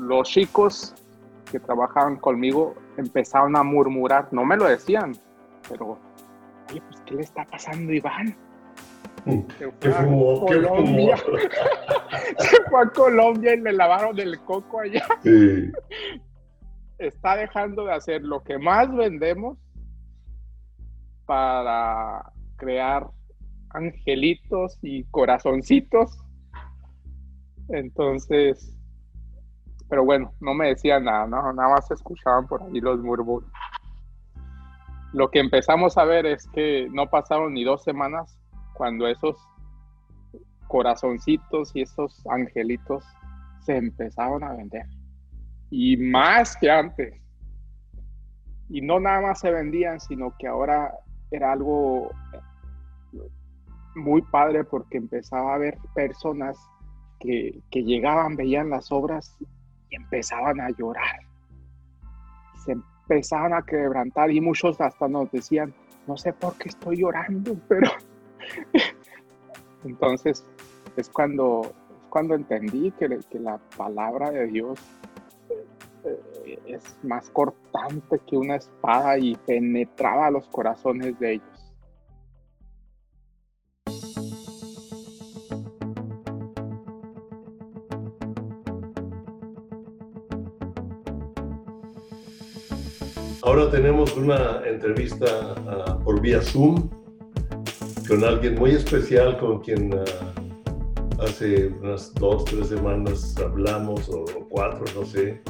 los chicos que trabajaban conmigo empezaron a murmurar, no me lo decían, pero, oye, pues, ¿qué le está pasando Iván? Se fue a Colombia. Se fue a Colombia y le lavaron el coco allá. Sí. Está dejando de hacer lo que más vendemos para crear angelitos y corazoncitos. Entonces, pero bueno, no me decían nada, ¿no? nada más escuchaban por ahí los murmullos. Lo que empezamos a ver es que no pasaron ni dos semanas cuando esos corazoncitos y esos angelitos se empezaron a vender. Y más que antes. Y no nada más se vendían, sino que ahora era algo muy padre porque empezaba a haber personas que, que llegaban, veían las obras empezaban a llorar. Se empezaban a quebrantar y muchos hasta nos decían, no sé por qué estoy llorando, pero entonces es cuando, cuando entendí que, que, la palabra de Dios eh, es más cortante que una espada y penetraba los corazones de ellos. Ahora tenemos una entrevista ah, por vía Zoom con alguien muy especial con quien ah, hace unas dos, tres semanas hablamos, o, cuatro, no sé.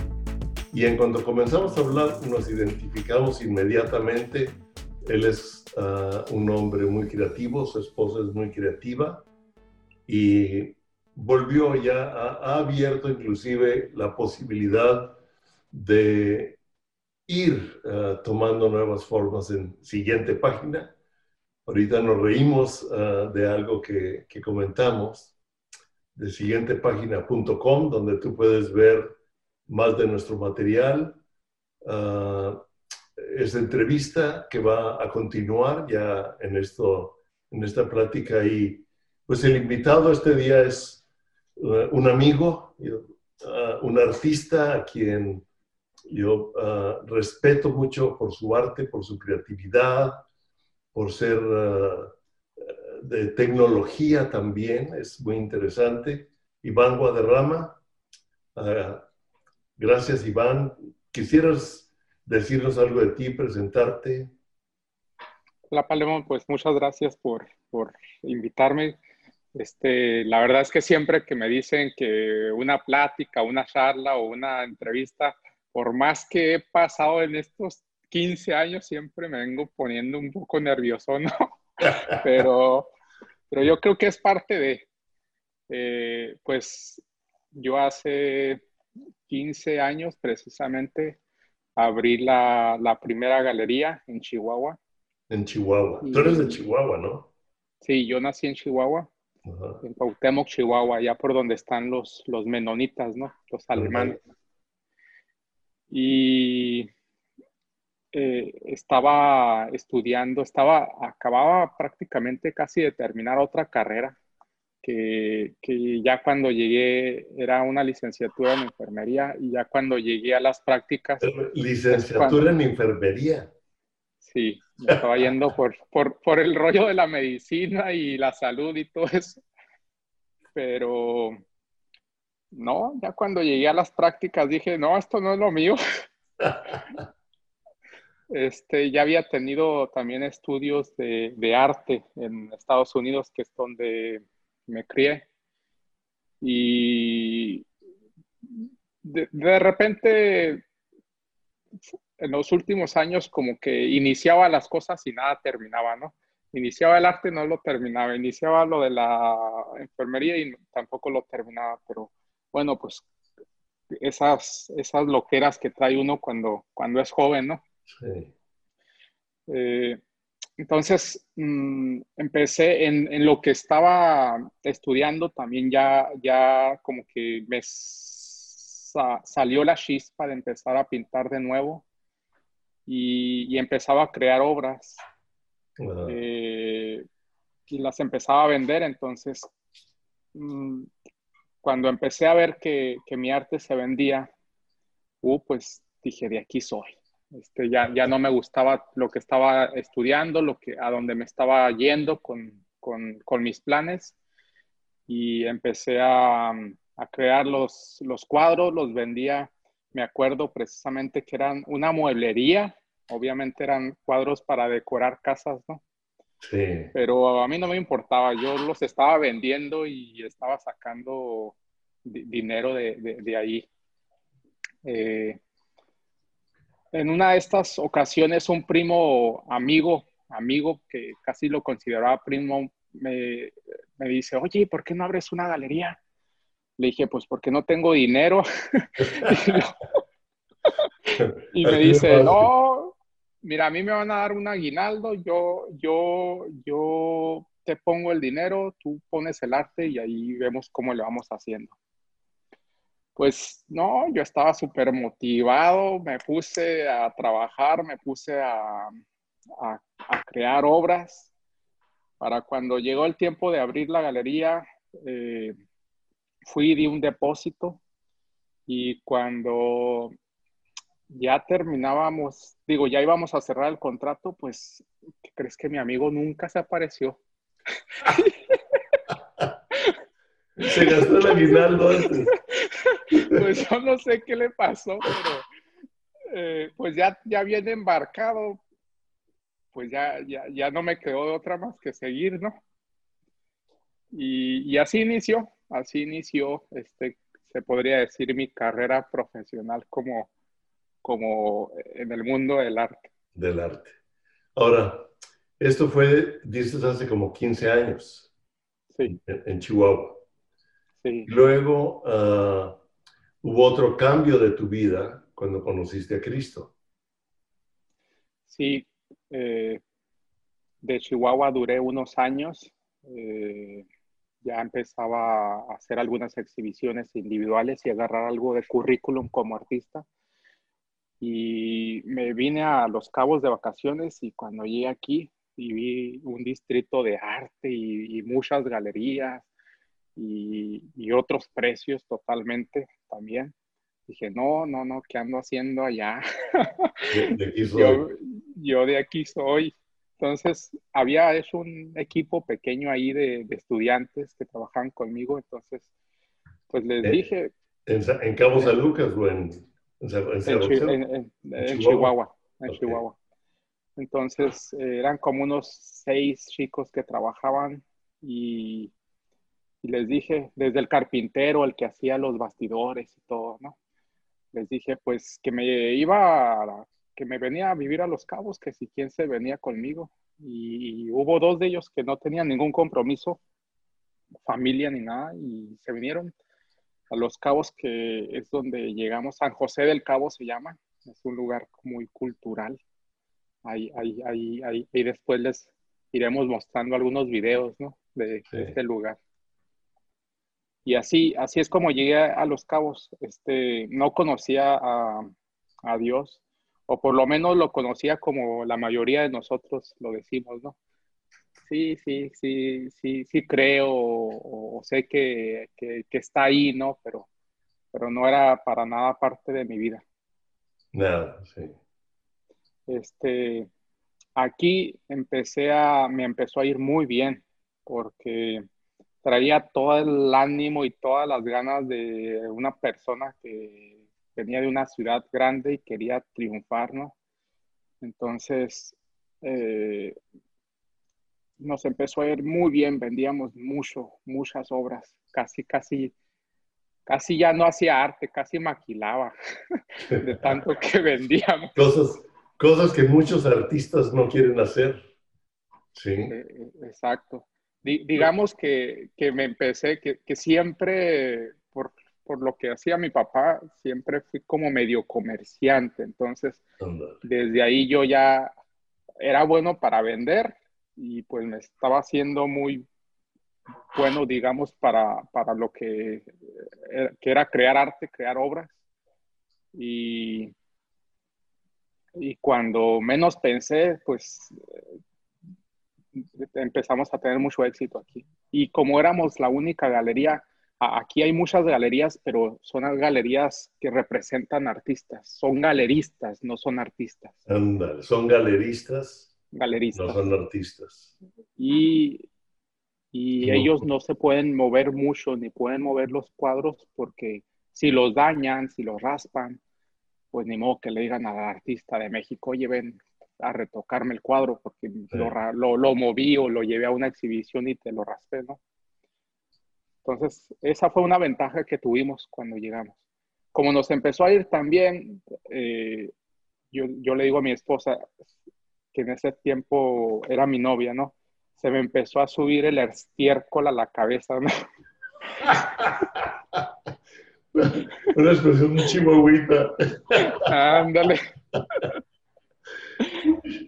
Y en cuanto comenzamos a hablar, nos identificamos inmediatamente. Él es ah, un hombre muy creativo, su esposa es muy creativa y volvió ya, ha abierto inclusive la posibilidad de ir eh, tomando nuevas formas en siguiente página. Ahorita nos reímos eh, de algo que, que, comentamos, de siguientepágina.com, donde tú puedes ver más de nuestro material. Uh, esta entrevista que va a continuar ya en, esto, en esta plática y pues el invitado este día es un amigo, un artista a quien yo ah, respeto mucho por su arte, por su creatividad, por ser ah, de tecnología también, es muy interesante. Iván Guadarrama, uh, gracias Iván. ¿Quisieras decirnos algo de ti, presentarte? Hola Palemón, pues muchas gracias por, por invitarme. Este, la verdad es que siempre que me dicen que una plática, una charla o una entrevista por más que he pasado en estos 15 años, siempre me vengo poniendo un poco nervioso, ¿no? pero, pero yo creo que es parte de, eh, pues yo hace 15 años precisamente abrí la, la, primera galería en Chihuahua. En Chihuahua. Tú eres de Chihuahua, ¿no? Sí, yo nací en Chihuahua, en Pautemoc, Chihuahua, allá por donde están los, los menonitas, ¿no? Los alemanes y eh, estaba estudiando, estaba, acababa prácticamente casi de terminar otra carrera, que, que, ya cuando llegué era una licenciatura en enfermería y ya cuando llegué a las prácticas... Licenciatura en enfermería. Sí, me estaba yendo por, por, por el rollo de la medicina y la salud y todo eso. Pero no, ya cuando llegué a las prácticas dije, no, esto no es lo mío. este, ya había tenido también estudios de, de, arte en Estados Unidos, que es donde me crié. Y de, de repente, en los últimos años, como que iniciaba las cosas y nada terminaba, ¿no? Iniciaba el arte, no lo terminaba. Iniciaba lo de la enfermería y tampoco lo terminaba, pero bueno, pues esas, esas loqueras que trae uno cuando, cuando es joven, ¿no? Sí. Eh, entonces, mm, empecé en, en, lo que estaba estudiando, también ya, ya como que me salió la chispa de empezar a pintar de nuevo y, y empezaba a crear obras. Eh, y las empezaba a vender, entonces mm, cuando empecé a ver que, que, mi arte se vendía, uh, pues dije, de aquí soy. Este, ya, ya no me gustaba lo que estaba estudiando, lo que, a donde me estaba yendo con, con, con mis planes y empecé a, a, crear los, los cuadros, los vendía, me acuerdo precisamente que eran una mueblería, obviamente eran cuadros para decorar casas, ¿no? Sí. Pero a mí no me importaba, yo los estaba vendiendo y estaba sacando dinero de, de, de ahí. Eh, en una de estas ocasiones un primo amigo, amigo que casi lo consideraba primo, me, me dice, oye, ¿por qué no abres una galería? Le dije, pues porque no tengo dinero. y me dice, no, mira, a mí me van a dar un aguinaldo, yo, yo, yo te pongo el dinero, tú pones el arte y ahí vemos cómo le vamos haciendo. Pues no, yo estaba súper motivado, me puse a trabajar, me puse a, a, a, crear obras. Para cuando llegó el tiempo de abrir la galería, eh, fui de un depósito y cuando ya terminábamos, digo, ya íbamos a cerrar el contrato, pues, ¿qué crees que mi amigo nunca se apareció? se gastó el aguinaldo antes. Pues yo no sé qué le pasó, pero eh, pues ya, ya viene embarcado, pues ya, ya, ya no me quedó otra más que seguir, ¿no? Y, y así inició, así inició, este, se podría decir, mi carrera profesional como, como en el mundo del arte. Del arte. Ahora, esto fue, dices, hace como 15 años. Sí. En, en Chihuahua. Sí. Luego uh, hubo otro cambio de tu vida cuando conociste a Cristo. Sí, eh, de Chihuahua duré unos años. Eh, ya empezaba a hacer algunas exhibiciones individuales y agarrar algo de currículum como artista. Y me vine a Los Cabos de vacaciones y cuando llegué aquí y vi un distrito de arte y, y muchas galerías y, y, otros precios totalmente también. Dije, no, no, no, ¿qué ando haciendo allá? De, de aquí soy. yo, yo de aquí soy. Entonces, había hecho un equipo pequeño ahí de, de estudiantes que trabajaban conmigo. Entonces, pues les Eh, dije, ¿En, en Cabo San Lucas o en, en, Chihuahua? en- Chihuahua. En. Entonces, eh, eran como unos seis chicos que trabajaban y, y les dije, desde el carpintero, el que hacía los bastidores y todo, ¿no? Les dije, pues, que me iba, a- que me venía a vivir a Los Cabos, que si quién se venía conmigo. Y, y hubo dos de ellos que no tenían ningún compromiso, familia ni nada, y se vinieron a Los Cabos, que es donde llegamos. San José del Cabo se llama, es un lugar muy cultural. Ahí, ahí, ahí, ahí, y después les iremos mostrando algunos videos, ¿no? De, Sí. de este lugar. Y así, así es como llegué a Los Cabos. Este, no conocía a, a Dios, o por lo menos lo conocía como la mayoría de nosotros lo decimos, ¿no? Sí, sí, sí, sí, sí creo, o, o sé que, que, que está ahí, ¿no? Pero, pero no era para nada parte de mi vida. Nada, sí. Este, aquí empecé a, me empezó a ir muy bien porque traía todo el ánimo y todas las ganas de una persona que venía de una ciudad grande y quería triunfar, ¿no? Entonces, eh, nos empezó a ir muy bien, vendíamos mucho, muchas obras, casi, casi, casi ya no hacía arte, casi maquilaba de tanto que vendíamos. Cosas, cosas que muchos artistas no quieren hacer. Sí. Eh, Exacto. Di- digamos que, que me empecé, que, que siempre, por, por lo que hacía mi papá, siempre fui como medio comerciante. Entonces, desde ahí yo ya era bueno para vender y pues me estaba haciendo muy bueno, digamos, para, para lo que, que era crear arte, crear obras. Y, y cuando menos pensé, pues empezamos a tener mucho éxito aquí. Y como éramos la única galería, aquí hay muchas galerías, pero son galerías que representan artistas. Son galeristas, no son artistas. Ándale, son galeristas. Galeristas. No son artistas. Y, y ellos no se pueden mover mucho ni pueden mover los cuadros porque si los dañan, si los raspan, pues ni modo que le digan al artista de México, oye, ven a retocarme el cuadro porque lo, lo, lo moví o lo llevé a una exhibición y te lo raspé, ¿no? Entonces, esa fue una ventaja que tuvimos cuando llegamos. Como nos empezó a ir también, eh, yo, yo, le digo a mi esposa, que en ese tiempo era mi novia, ¿no? Se me empezó a subir el estiércol a la cabeza, ¿no? Una expresión muy chihuahuita. Ándale.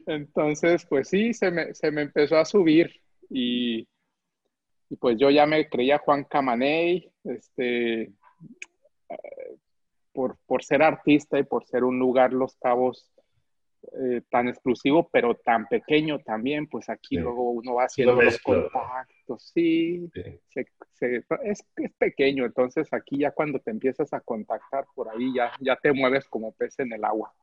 Entonces, pues sí, se me, se me empezó a subir y y pues yo ya me creía Juan Camaney, este, eh, por, por, ser artista y por ser un lugar Los Cabos eh, tan exclusivo, pero tan pequeño también, pues aquí luego uno va haciendo los contactos, sí, es, es, pequeño, entonces aquí ya cuando te empiezas a contactar por ahí ya, ya te mueves como pez en el agua.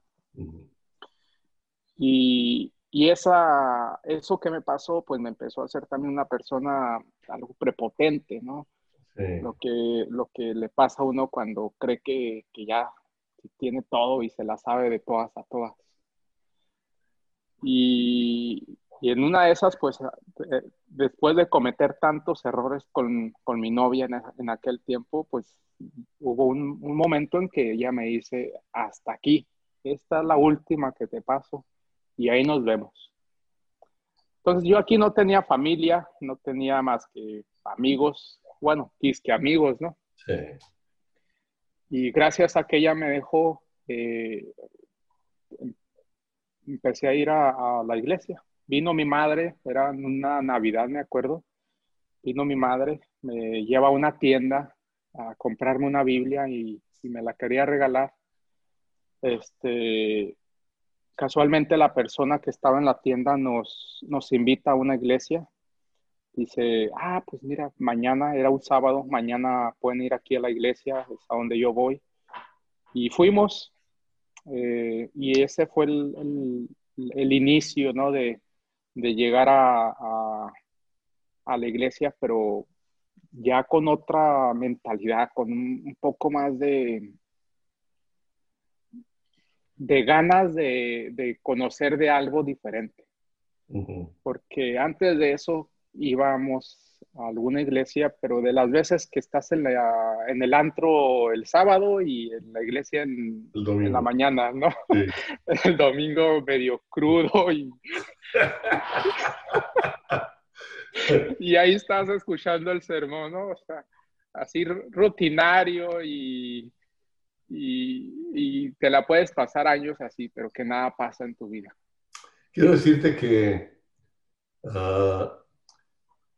Y, y esa, eso que me pasó, pues me empezó a hacer también una persona algo prepotente, ¿no? Lo, que, lo que le pasa a uno cuando cree que, que ya tiene todo y se la sabe de todas a todas. Y, y en una de esas, pues eh, después de cometer tantos errores con, con mi novia en, en, aquel tiempo, pues hubo un, un momento en que ella me dice, hasta aquí, esta es la última que te paso y ahí nos vemos. Entonces yo aquí no tenía familia, no tenía más que amigos, bueno, que amigos, ¿no? Sí. Y gracias a que ella me dejó, eh, empecé a ir a, la iglesia. Vino mi madre, era una Navidad, me acuerdo. Vino mi madre, me lleva a una tienda a comprarme una Biblia y, y me la quería regalar. Este, casualmente la persona que estaba en la tienda nos, nos invita a una iglesia. Dice, ah, pues mira, mañana era un sábado, mañana pueden ir aquí a la iglesia, es a donde yo voy. Y fuimos, eh, y ese fue el, el, inicio, ¿no? De, de llegar a, a, a, la iglesia, pero ya con otra mentalidad, con un poco más de, de ganas de, conocer de algo diferente. Porque antes de eso íbamos a alguna iglesia, pero de las veces que estás en, en el antro el sábado y en la iglesia en, la mañana, ¿no? el domingo medio crudo y... y ahí estás escuchando el sermón, ¿no? O sea, así rutinario y y, te la puedes pasar años así, pero que nada pasa en tu vida. Quiero decirte que ah,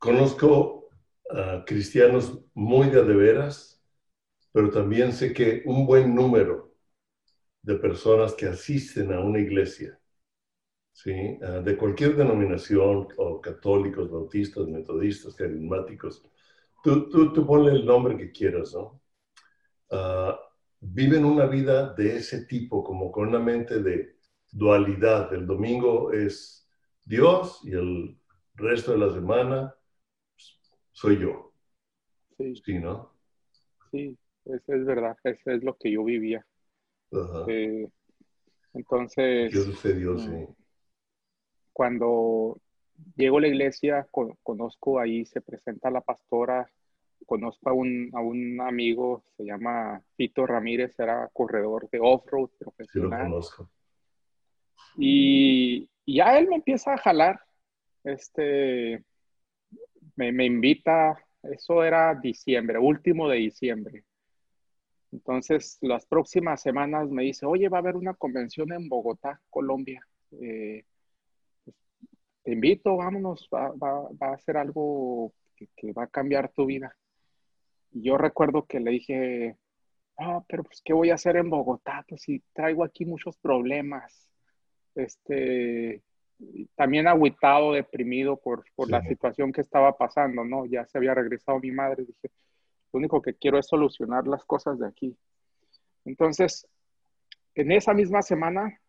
conozco a cristianos muy de, veras, pero también sé que un buen número de personas que asisten a una iglesia, ¿sí? Ah, de cualquier denominación, o católicos, bautistas, metodistas, carismáticos, tú, tú, tú ponle el nombre que quieras, ¿no? Uh, viven una vida de ese tipo, como con una mente de dualidad. El domingo es Dios y el resto de la semana soy yo. Sí. Sí, ¿no? Sí, eso es verdad, eso es lo que yo vivía. Eh, entonces... ¿Qué sucedió? Sí. Mm, cuando llego a la iglesia, conozco ahí, se presenta la pastora conozco a un, a un amigo, se llama Fito Ramírez, era corredor de off-road profesional. Sí, lo conozco. Y, ya él me empieza a jalar, este, me, invita, eso era diciembre, último de diciembre. Entonces, las próximas semanas me dice, oye, va a haber una convención en Bogotá, Colombia. Eh, te invito, vámonos, va, va, va, a ser algo que, va a cambiar tu vida yo recuerdo que le dije, ah, pero pues, ¿qué voy a hacer en Bogotá? Pues si traigo aquí muchos problemas. Este, también agüitado, deprimido por, por la situación que estaba pasando, ¿no? Ya se había regresado mi madre. Dije, Lo único que quiero es solucionar las cosas de aquí. Entonces, en esa misma semana,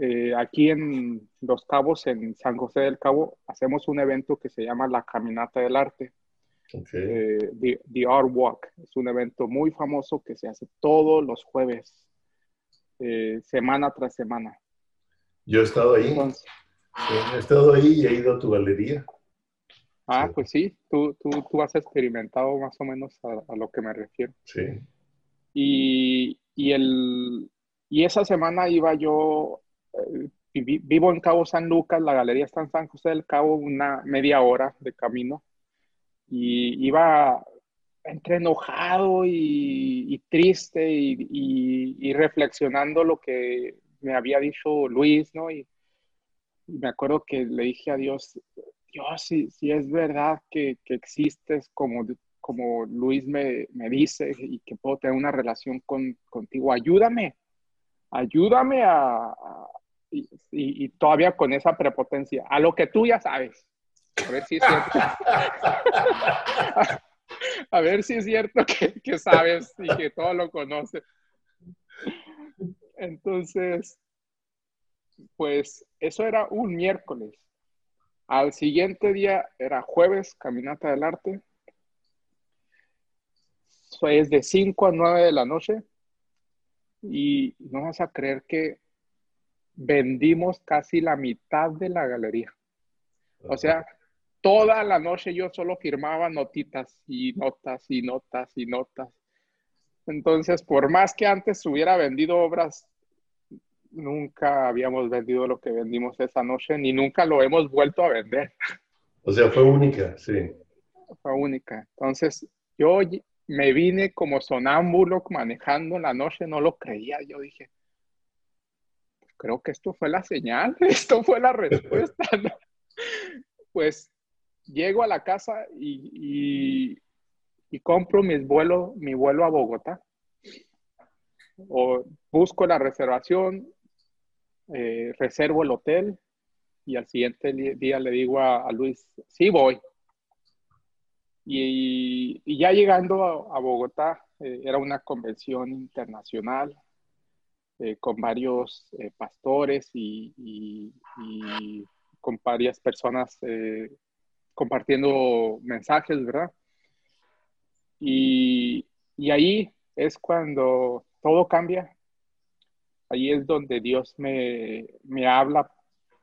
eh, aquí en Los Cabos, en San José del Cabo, hacemos un evento que se llama la Caminata del Arte. Eh, the, Art Walk. Es un evento muy famoso que se hace todos los jueves, eh, semana tras semana. Yo he estado ahí. He estado ahí y he ido a tu galería. Ah, pues sí, tú, tú, tú, has experimentado más o menos a, lo que me refiero. Sí. Y, y, el, y esa semana iba yo, eh, vivo en Cabo San Lucas, la galería está en San José del Cabo, una media hora de camino y iba entre enojado y, triste y, reflexionando lo que me había dicho Luis, ¿no? Y, me acuerdo que le dije a Dios, Dios, si, si es verdad que, que, existes como, como Luis me, me, dice y que puedo tener una relación con, contigo, ayúdame, ayúdame a, y, todavía con esa prepotencia, a lo que tú ya sabes. A ver si es cierto. a ver si es cierto que, sabes y que todo lo conoces. Entonces, pues eso era un miércoles. Al siguiente día era jueves, caminata del arte. Es de 5 a 9 de la noche. Y no vas a creer que vendimos casi la mitad de la galería. O sea, toda la noche yo solo firmaba notitas y notas y notas y notas. Entonces, por más que antes hubiera vendido obras, nunca habíamos vendido lo que vendimos esa noche, ni nunca lo hemos vuelto a vender. O sea, fue única, sí. Fue única. Entonces, yo me vine como sonámbulo manejando en la noche, no lo creía. Yo dije, creo que esto fue la señal, esto fue la respuesta. Pues llego a la casa y, compro mis vuelos, mi vuelo a Bogotá. O busco la reservación, eh, reservo el hotel y al siguiente día le digo a, Luis, sí voy. Y, ya llegando a, Bogotá, eh, era una convención internacional eh, con varios pastores y, y, con varias personas compartiendo mensajes, ¿verdad? Y, ahí es cuando todo cambia. Ahí es donde Dios me, habla.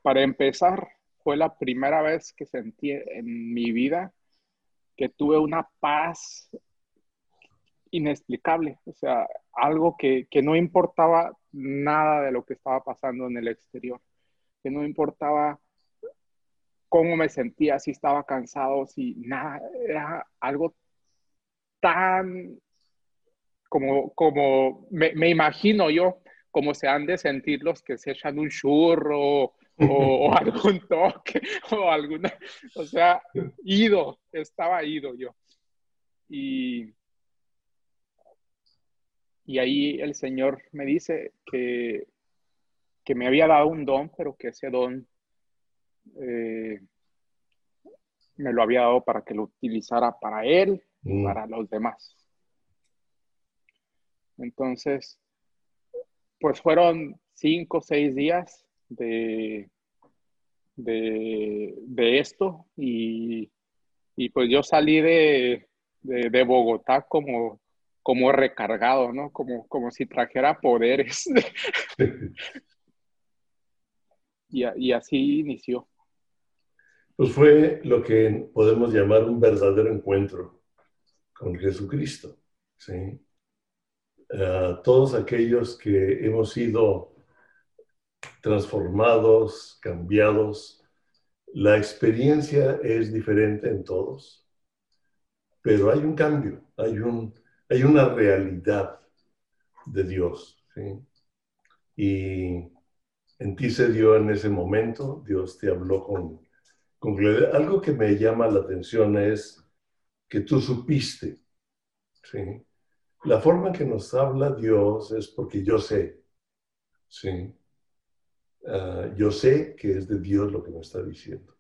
Para empezar, fue la primera vez que sentí en mi vida que tuve una paz inexplicable, o sea, algo que, que, no importaba nada de lo que estaba pasando en el exterior, que no importaba cómo me sentía, si estaba cansado, si nada, era algo tan como, como me, imagino yo, como se han de sentir los que se echan un churro o, algún toque o alguna, o sea, ido, estaba ido yo. Y, y ahí el Señor me dice que, que me había dado un don, pero que ese don eh, me lo había dado para que lo utilizara para él y mm. para los demás. Entonces, pues fueron cinco o seis días de, de, esto y, pues yo salí de, Bogotá como, como recargado, ¿no? Como, como si trajera poderes. y, y así inició. Pues fue lo que podemos llamar un verdadero encuentro con Jesucristo. ¿sí? Ah, todos aquellos que hemos sido transformados, cambiados, la experiencia es diferente en todos, pero hay un cambio, hay, un, hay una realidad de Dios. ¿sí? Y en ti se dio en ese momento, Dios te habló con algo que me llama la atención es que tú supiste. ¿sí? La forma que nos habla Dios es porque yo sé. ¿sí? Ah, yo sé que es de Dios lo que me está diciendo.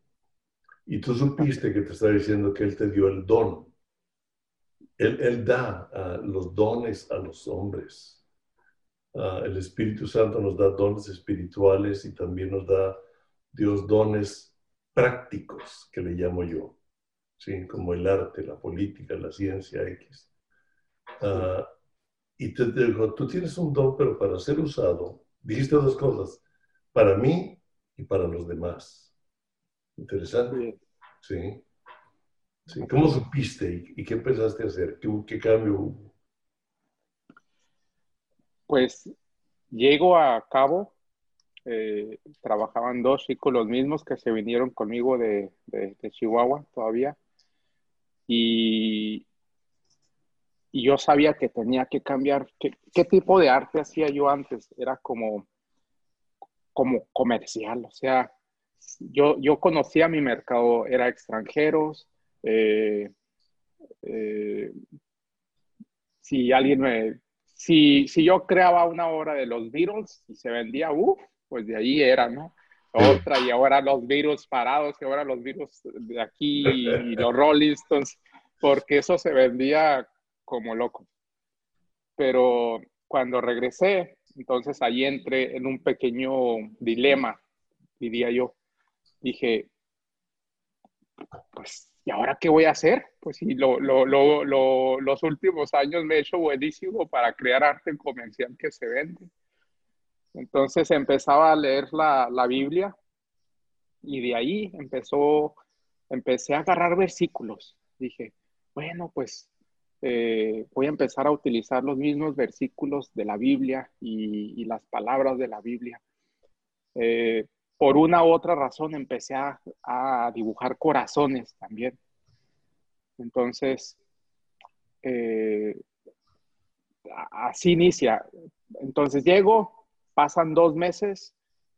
Y tú supiste que te está diciendo que Él te dio el don. Él, da ah, los dones a los hombres. Ah, el Espíritu Santo nos da dones espirituales y también nos da Dios dones prácticos, que le llamo yo, ¿sí? como el arte, la política, la ciencia X. Ah, y te digo, tú tienes un don, pero para ser usado, dijiste dos cosas, para mí y para los demás. Interesante. Sí. ¿Cómo supiste y, qué empezaste a hacer? ¿Qué, cambio hubo? Pues llego a cabo, eh, trabajaban dos chicos los mismos que se vinieron conmigo de, Chihuahua todavía. Y, y, yo sabía que tenía que cambiar. ¿Qué, ¿Qué, tipo de arte hacía yo antes? Era como, como comercial, o sea, yo, yo conocía mi mercado, era extranjeros, eh, eh, si alguien me, si, si yo creaba una obra de los Beatles y se vendía, uff, pues de ahí era, ¿no? Otra, y ahora los Beatles parados, y ahora los Beatles de aquí y los Rolling Stones, porque eso se vendía como loco. Pero cuando regresé, entonces ahí entré en un pequeño dilema, diría yo. Dije, pues ¿y ahora qué voy a hacer? Pues sí, lo, los últimos años me he hecho buenísimo para crear arte comercial que se vende. Entonces empezaba a leer la, la Biblia y de ahí empezó, empecé a agarrar versículos. Dije, bueno, pues eh, voy a empezar a utilizar los mismos versículos de la Biblia y, las palabras de la Biblia. Eh, por una u otra razón empecé a, dibujar corazones también. Entonces, eh, así inicia. Entonces llego, pasan dos meses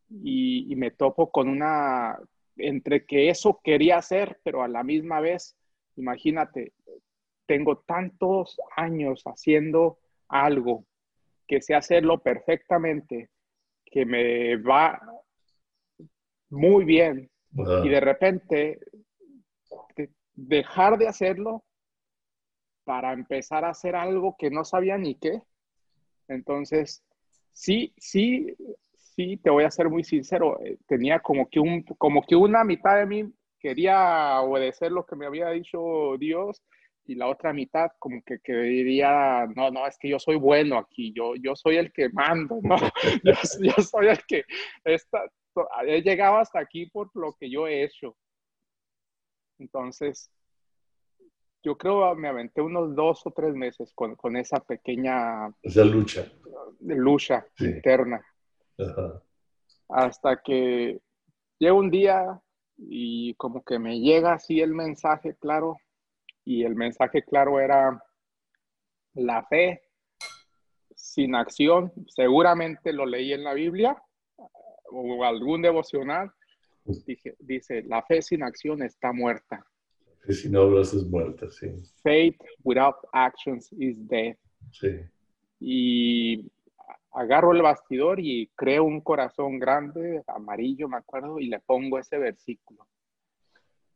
y, me topo con una, entre que eso quería hacer, pero a la misma vez, imagínate, tengo tantos años haciendo algo que sé hacerlo perfectamente, que me va muy bien y de repente dejar de hacerlo para empezar a hacer algo que no sabía ni qué. Entonces, sí, sí, sí, te voy a ser muy sincero, eh, tenía como que, un, como que una mitad de mí quería obedecer lo que me había dicho Dios y la otra mitad como que, que diría, no, no, es que yo soy bueno aquí, yo, yo soy el que mando, ¿no? yo, yo soy el que, esta, he llegado hasta aquí por lo que yo he hecho. Entonces, yo creo me aventé unos dos o tres meses con, con esa pequeña... Esa lucha. Lucha interna. Hasta que llega un día y como que me llega así el mensaje claro y el mensaje claro era la fe sin acción. Seguramente lo leí en la Biblia o algún devocional, dice, la fe sin acción está muerta. Fe sin obras es muerta, sí. Faith without actions is dead. Sí. Y agarro el bastidor y creo un corazón grande, amarillo, me acuerdo, y le pongo ese versículo.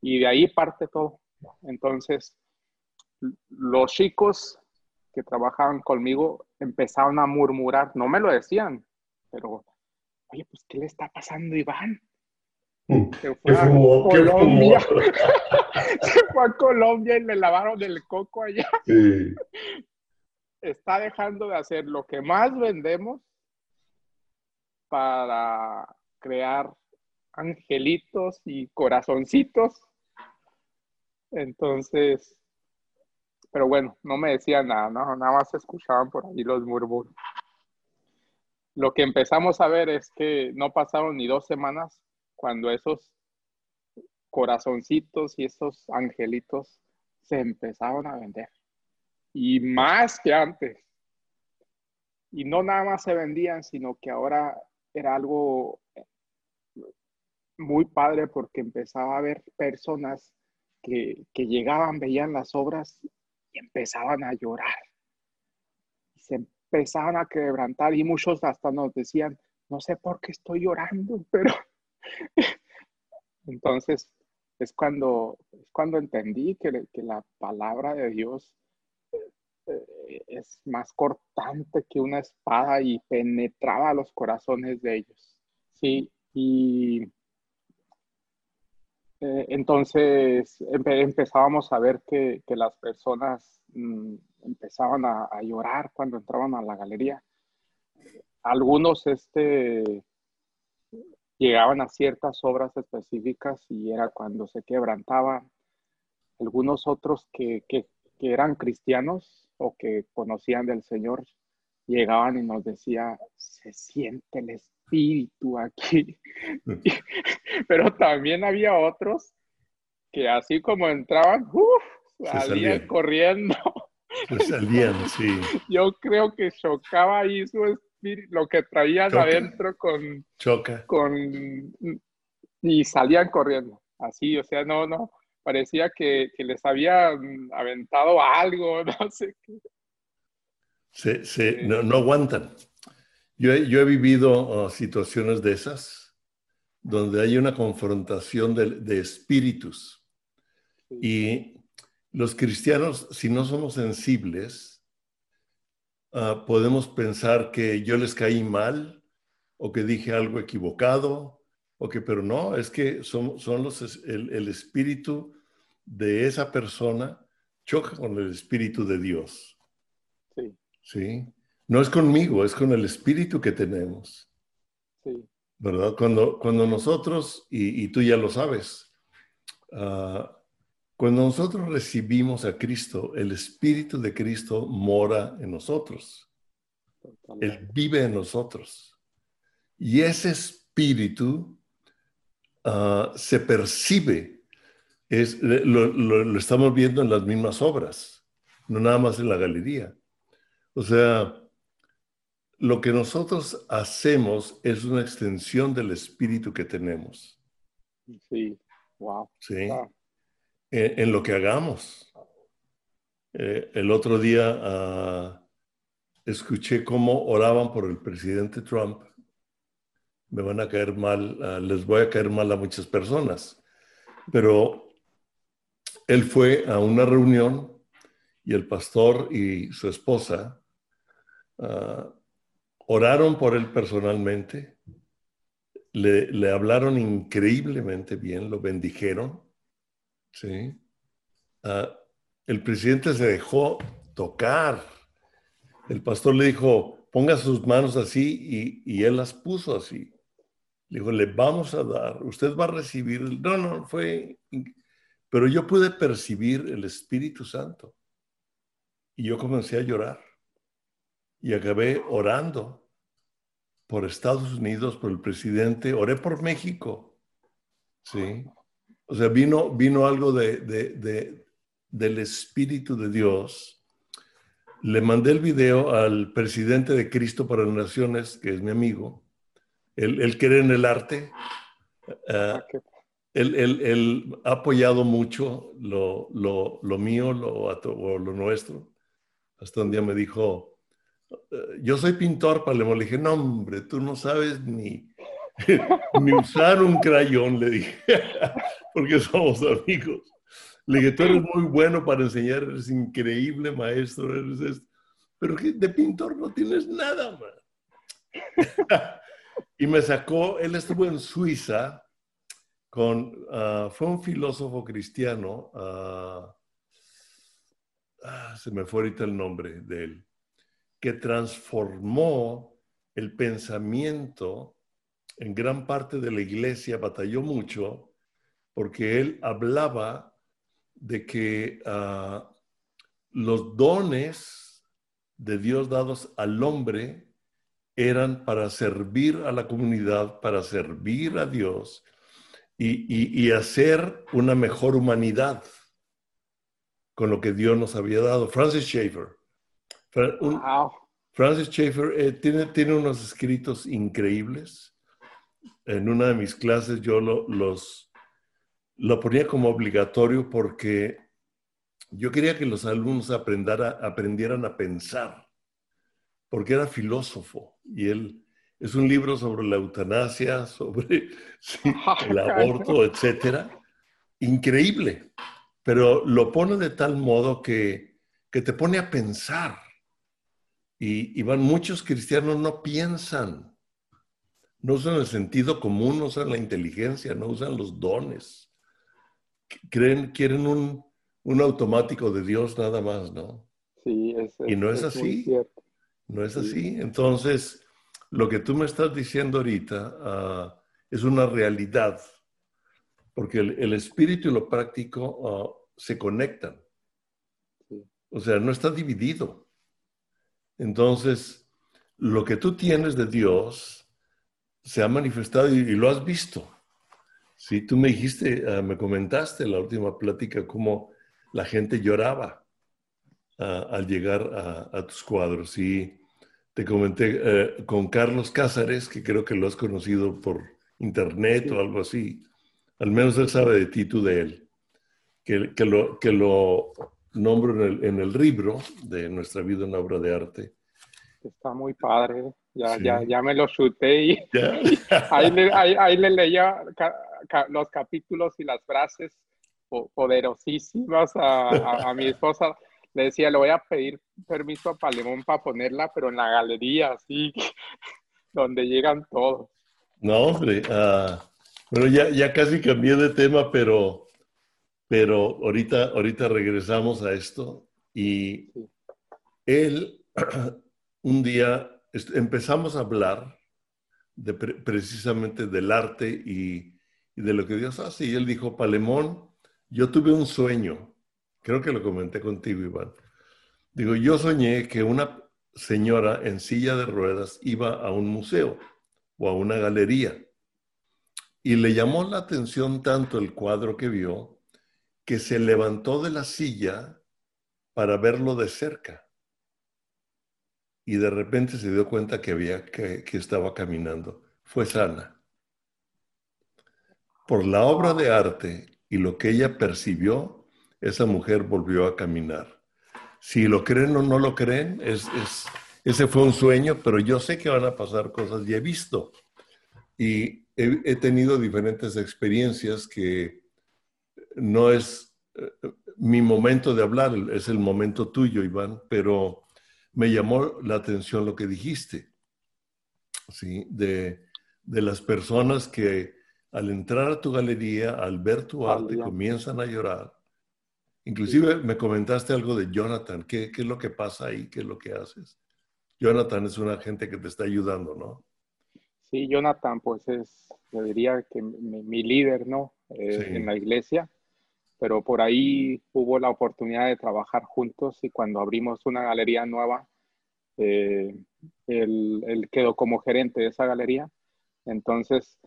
Y de ahí parte todo. Entonces, los chicos que trabajaban conmigo empezaron a murmurar, no me lo decían, pero oye, pues, ¿qué le está pasando, Iván? Mm, Se fue a Colombia. Se fue a Colombia y le lavaron el coco allá. Está dejando de hacer lo que más vendemos para crear angelitos y corazoncitos. Entonces, pero bueno, no me decían nada, nada más escuchaban por ahí los murmuros lo que empezamos a ver es que no pasaron ni dos semanas cuando esos corazoncitos y esos angelitos se empezaron a vender. Y más que antes. Y no nada más se vendían, sino que ahora era algo muy padre porque empezaba a haber personas que, que llegaban, veían las obras empezaban a llorar. Y se empezaban a quebrantar y muchos hasta nos decían, no sé por qué estoy llorando, pero entonces es cuando, es cuando entendí que, que, la palabra de Dios es más cortante que una espada y penetraba los corazones de ellos. Sí, y eh, entonces empezábamos a ver que, las personas mm, empezaban a, llorar cuando entraban a la galería. Algunos este, llegaban a ciertas obras específicas y era cuando se quebrantaban. Algunos otros que, eran cristianos o que conocían del Señor llegaban y nos decía, se siente el espíritu aquí. Pero también había otros que así como entraban, salían, corriendo. salían, sí. Yo creo que chocaba ahí su espíritu, lo que traían adentro con... Choca. Con, y salían corriendo. Así, o sea, no, no, parecía que, les había aventado algo, no sé qué. Se, no, aguantan. Yo he, yo he vivido uh, situaciones de esas, donde hay una confrontación de, espíritus. Y los cristianos, si no somos sensibles, uh, podemos pensar que yo les caí mal o que dije algo equivocado, o que, pero no, es que son, son los, el, el espíritu de esa persona choca con el espíritu de Dios. Sí. Sí. No es conmigo, es con el espíritu que tenemos. Sí. ¿Verdad? Cuando, cuando nosotros, y, tú ya lo sabes, ah, cuando nosotros recibimos a Cristo, el espíritu de Cristo mora en nosotros. Él vive en nosotros. Y ese espíritu ah, se percibe, es, lo estamos viendo en las mismas obras, no nada más en la galería. O sea, lo que nosotros hacemos es una extensión del espíritu que tenemos. Sí, wow. Sí. En, lo que hagamos. Eh, el otro día ah, escuché cómo oraban por el presidente Trump. Me van a caer mal, ah, les voy a caer mal a muchas personas. Pero él fue a una reunión y el pastor y su esposa Ah, oraron por él personalmente, le, hablaron increíblemente bien, lo bendijeron. ¿sí? Ah, el presidente se dejó tocar. El pastor le dijo, ponga sus manos así y, y él las puso así. Le dijo, le vamos a dar, usted va a recibir. No, no, fue... Pero yo pude percibir el Espíritu Santo. Y yo comencé a llorar y acabé orando por Estados Unidos, por el presidente, oré por México. Sí. O sea, vino, vino algo de, de, del Espíritu de Dios. Le mandé el video al presidente de Cristo para las Naciones, que es mi amigo. Él, él cree en el arte. Uh, él, él, ha apoyado mucho lo, lo, lo mío lo, o lo nuestro. Hasta un día me dijo, yo soy pintor, Palermo. Le dije, no, hombre, tú no sabes ni, ni usar un crayón, le dije, porque somos amigos. Le dije, tú eres muy bueno para enseñar, eres increíble maestro, eres esto. Pero de pintor no tienes nada, man. y me sacó, él estuvo en Suiza con, ah, fue un filósofo cristiano, ah, ah, se me fue ahorita el nombre de él que transformó el pensamiento en gran parte de la iglesia, batalló mucho, porque él hablaba de que ah, los dones de Dios dados al hombre eran para servir a la comunidad, para servir a Dios y, hacer una mejor humanidad con lo que Dios nos había dado. Francis Schaeffer Francis Schaeffer eh, tiene, tiene unos escritos increíbles. En una de mis clases yo lo, los, lo ponía como obligatorio porque yo quería que los alumnos aprendieran a pensar, porque era filósofo y él es un libro sobre la eutanasia, sobre el aborto, etcétera. Increíble, pero lo pone de tal modo que, que te pone a pensar Y, van muchos cristianos no piensan, no usan el sentido común, no usan la inteligencia, no usan los dones. Creen, quieren un, un automático de Dios nada más, ¿no? Sí, es, y no es, así. No es así. Entonces, lo que tú me estás diciendo ahorita ah, es una realidad, porque el, espíritu y lo práctico ah, se conectan. O sea, no está dividido. Entonces, lo que tú tienes de Dios se ha manifestado y, lo has visto. Sí, tú me dijiste, ah, me comentaste en la última plática cómo la gente lloraba al llegar a, tus cuadros. Y te comenté eh, con Carlos Cázares, que creo que lo has conocido por internet o algo así. Al menos él sabe de ti, tú de él. Que, que, lo, que lo nombro en el, en el libro de Nuestra vida en obra de arte. Está muy padre. Ya, ya, ya me lo chuté y, ahí, le, ahí, le leía los capítulos y las frases poderosísimas a, a mi esposa le decía, le voy a pedir permiso a Palemón para ponerla, pero en la galería, así, donde llegan todos. No, hombre, uh, bueno, ya, ya casi cambié de tema, pero, pero ahorita, ahorita regresamos a esto. Y él, un día, empezamos a hablar de, precisamente del arte y, y de lo que Dios hace. Y él dijo, Palemón, yo tuve un sueño creo que lo comenté contigo, Iván. Digo, yo soñé que una señora en silla de ruedas iba a un museo o a una galería y le llamó la atención tanto el cuadro que vio que se levantó de la silla para verlo de cerca y de repente se dio cuenta que había que, que estaba caminando. Fue sana. Por la obra de arte y lo que ella percibió, esa mujer volvió a caminar. Si lo creen o no lo creen, es, ese fue un sueño, pero yo sé que van a pasar cosas y he visto. Y he, tenido diferentes experiencias que no es eh, mi momento de hablar, es el momento tuyo, Iván, pero me llamó la atención lo que dijiste, ¿sí? De, de las personas que al entrar a tu galería, al ver tu arte, comienzan a llorar Inclusive me comentaste algo de Jonathan. ¿Qué, es lo que pasa ahí? ¿Qué es lo que haces? Jonathan es una gente que te está ayudando, ¿no? Sí, Jonathan, pues es, yo diría que mi, líder, ¿no? Eh, en la iglesia. Pero por ahí hubo la oportunidad de trabajar juntos y cuando abrimos una galería nueva, eh, él, él quedó como gerente de esa galería. Entonces,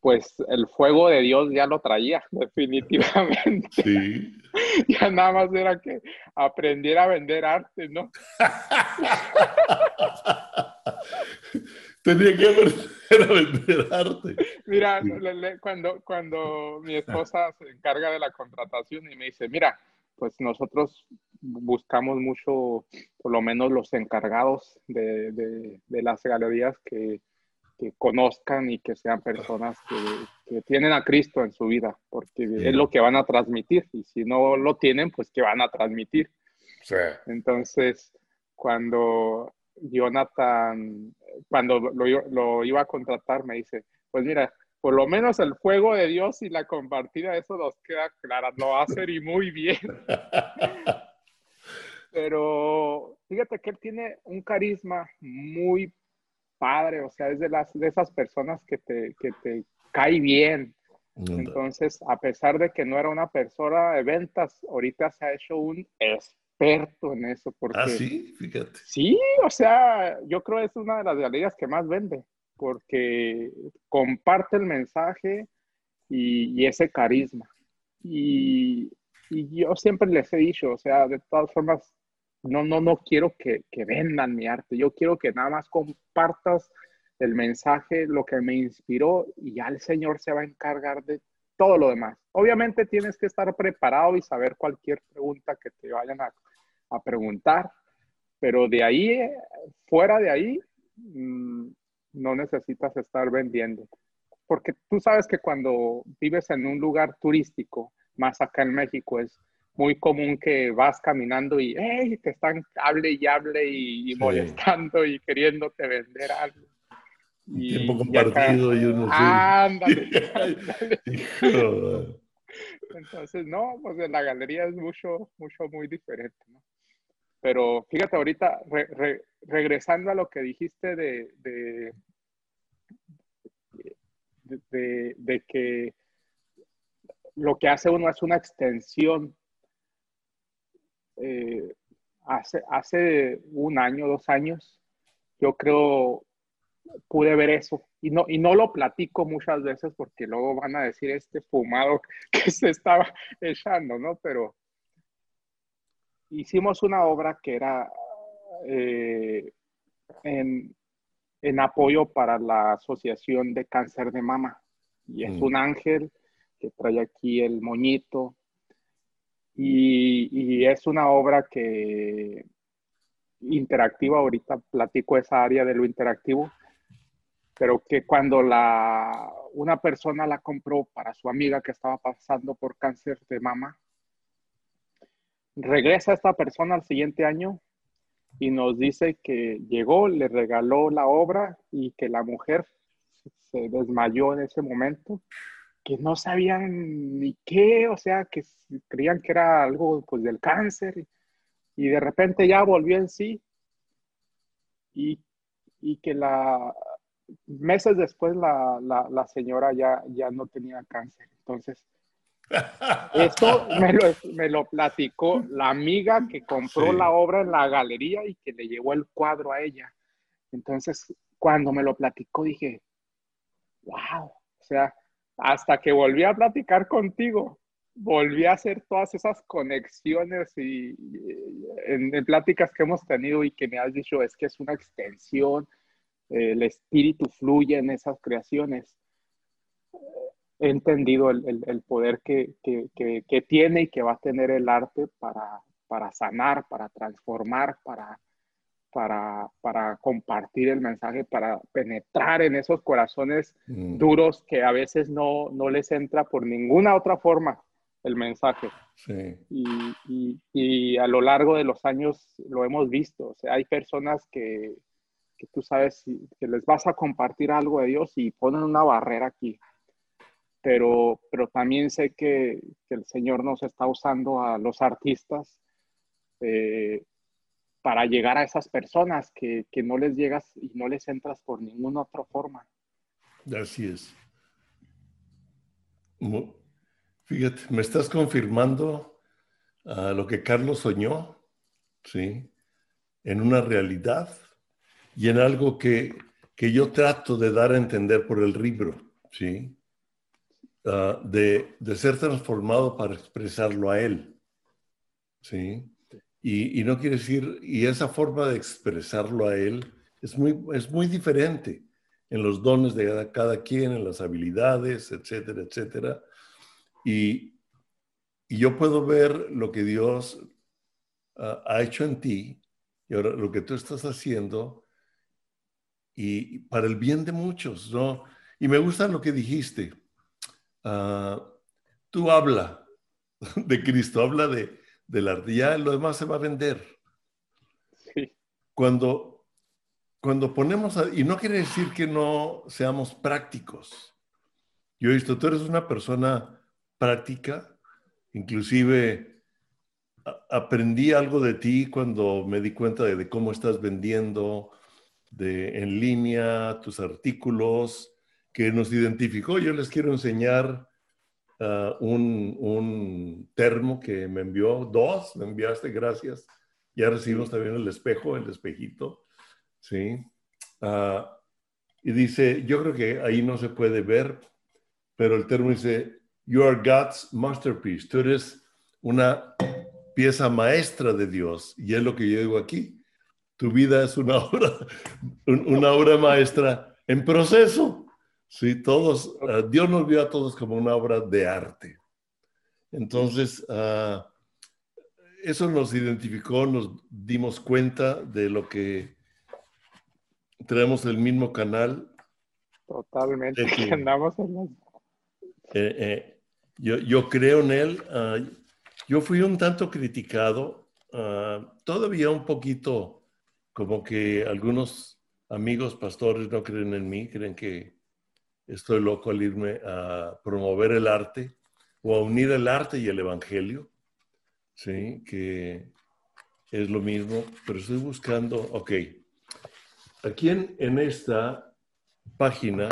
pues el fuego de Dios ya lo traía, definitivamente. Sí. ya nada más era que aprendiera a vender arte, ¿no? Tenía que aprender a vender arte. Mira, cuando, cuando mi esposa se encarga de la contratación y me dice, mira, pues nosotros buscamos mucho, por lo menos los encargados de, de las galerías que que conozcan y que sean personas que, tienen a Cristo en su vida, porque es lo que van a transmitir. Y si no lo tienen, pues que van a transmitir. Entonces, cuando Jonathan, cuando lo, lo, iba a contratar, me dice, pues mira, por lo menos el fuego de Dios y la compartida, eso nos queda claro, lo va a hacer y muy bien. Pero fíjate que él tiene un carisma muy padre, o sea, es de, las, de esas personas que te, que te cae bien. Entonces, a pesar de que no era una persona de ventas, ahorita se ha hecho un experto en eso. Porque, ah, sí, fíjate. Sí, o sea, yo creo que es una de las galerías que más vende, porque comparte el mensaje y, ese carisma. Y, y, yo siempre les he dicho, o sea, de todas formas, no, no, no quiero que, que vendan mi arte, yo quiero que nada más compartas el mensaje, lo que me inspiró y ya el Señor se va a encargar de todo lo demás. Obviamente tienes que estar preparado y saber cualquier pregunta que te vayan a, a preguntar, pero de ahí, fuera de ahí, mm, no necesitas estar vendiendo. Porque tú sabes que cuando vives en un lugar turístico, más acá en México, es muy común que vas caminando y te están hable y hable y, molestando y queriéndote vender algo. Y, tiempo compartido y, uno ándale, Entonces, no, pues en la galería es mucho, mucho, muy diferente, ¿no? Pero fíjate, ahorita, regresando a lo que dijiste de, de, de, que lo que hace uno es una extensión. Eh, hace, hace un año, dos años, yo creo pude ver eso. Y no, y no lo platico muchas veces porque luego van a decir este fumado que se estaba echando, ¿no? Pero hicimos una obra que era eh, en, apoyo para la Asociación de Cáncer de Mama. Y es mm. un ángel que trae aquí el moñito. Y, y, es una obra que interactiva, ahorita platico esa área de lo interactivo, pero que cuando la, una persona la compró para su amiga que estaba pasando por cáncer de mama, regresa esta persona al siguiente año y nos dice que llegó, le regaló la obra y que la mujer se desmayó en ese momento, que no sabían ni qué, o sea, que creían que era algo pues, del cáncer y, de repente ya volvió en sí y, y que la, meses después la, la, señora ya, ya no tenía cáncer. Entonces, esto me lo, me lo, platicó la amiga que compró la obra en la galería y que le llevó el cuadro a ella. Entonces, cuando me lo platicó, dije, wow, o sea, hasta que volví a platicar contigo, volví a hacer todas esas conexiones y, en, en, pláticas que hemos tenido y que me has dicho, es que es una extensión, el espíritu fluye en esas creaciones. He entendido el, poder que, tiene y que va a tener el arte para, para sanar, para transformar, para, para, para, compartir el mensaje, para penetrar en esos corazones mm. duros que a veces no, no, les entra por ninguna otra forma el mensaje. Y, y, a lo largo de los años lo hemos visto. O sea, hay personas que, que tú sabes que les vas a compartir algo de Dios y ponen una barrera aquí. Pero, pero también sé que, el Señor nos está usando a los artistas eh, para llegar a esas personas que, no les llegas y no les entras por ninguna otra forma. Así es. Fíjate, me estás confirmando ah, lo que Carlos soñó, ¿sí? En una realidad y en algo que, yo trato de dar a entender por el libro, ¿sí? Ah, de, ser transformado para expresarlo a Él, ¿sí? Y, no quiere decir, y esa forma de expresarlo a Él es muy, es muy diferente en los dones de cada, quien, en las habilidades, etcétera, etcétera. Y, yo puedo ver lo que Dios ah, ha hecho en ti y ahora lo que tú estás haciendo y para el bien de muchos, ¿no? Y me gusta lo que dijiste. Ah, tú habla de Cristo, habla de, de la ya lo demás se va a vender. Sí. Cuando, cuando ponemos, y no quiere decir que no seamos prácticos. Yo he visto, tú eres una persona práctica, inclusive aprendí algo de ti cuando me di cuenta de cómo estás vendiendo, de, en línea, tus artículos, que nos identificó. Yo les quiero enseñar ah, un, termo que me envió, dos, me enviaste, gracias. Ya recibimos también el espejo, el espejito, ¿sí? Ah, y dice, yo creo que ahí no se puede ver, pero el termo dice, You are God's masterpiece. Tú eres una pieza maestra de Dios. Y es lo que yo digo aquí tu vida es una obra, una obra maestra en proceso. Sí, todos, ah, Dios nos vio a todos como una obra de arte. Entonces, ah, eso nos identificó, nos dimos cuenta de lo que tenemos el mismo canal. Totalmente, andamos en eh, eh, yo, yo, creo en él. Ah, Yo fui un tanto criticado, todavía un poquito como que algunos amigos pastores no creen en mí, creen que estoy loco al irme a promover el arte o a unir el arte y el evangelio, ¿sí? Que es lo mismo, pero estoy buscando, ok, aquí en, esta página,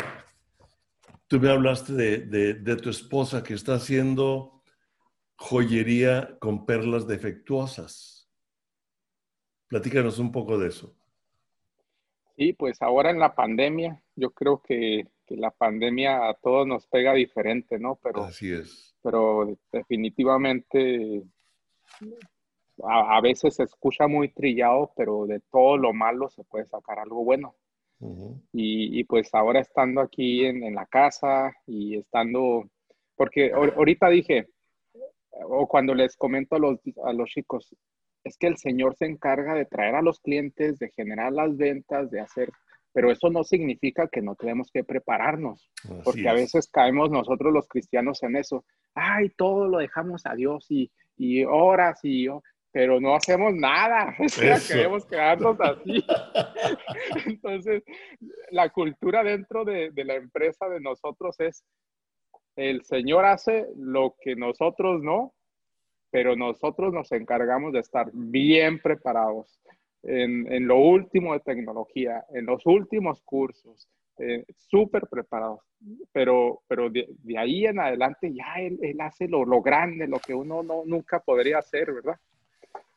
tú me hablaste de, de tu esposa que está haciendo joyería con perlas defectuosas. Platícanos un poco de eso. Sí, pues ahora en la pandemia, yo creo que, la pandemia a todos nos pega diferente, ¿no? Pero, Así es. Pero definitivamente a, veces se escucha muy trillado, pero de todo lo malo se puede sacar algo bueno. y, pues ahora estando aquí en, la casa y estando, porque ahorita dije, o cuando les comento a los, a los chicos, es que el Señor se encarga de traer a los clientes, de generar las ventas, de hacer, pero eso no significa que no tenemos que prepararnos, porque a veces caemos nosotros los cristianos en eso, ay, todo lo dejamos a Dios y, y horas y, pero no hacemos nada, queremos quedarnos así. Entonces, la cultura dentro de, de la empresa de nosotros es, el Señor hace lo que nosotros no, pero nosotros nos encargamos de estar bien preparados en, en lo último de tecnología, en los últimos cursos, eh, súper preparados. Pero, pero de, ahí en adelante ya él, él hace lo, lo, grande, lo que uno no, nunca podría hacer, ¿verdad?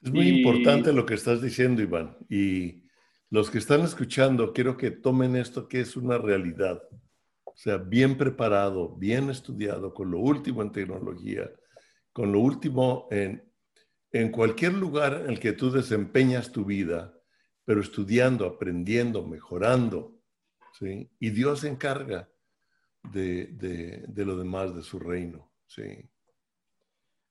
Es muy importante lo que estás diciendo, Iván. Y los que están escuchando, quiero que tomen esto que es una realidad. O sea, bien preparado, bien estudiado, con lo último en tecnología, con lo último en, en cualquier lugar en el que tú desempeñas tu vida, pero estudiando, aprendiendo, mejorando, ¿sí? Y Dios se encarga de, de, de, lo demás de su reino, ¿sí?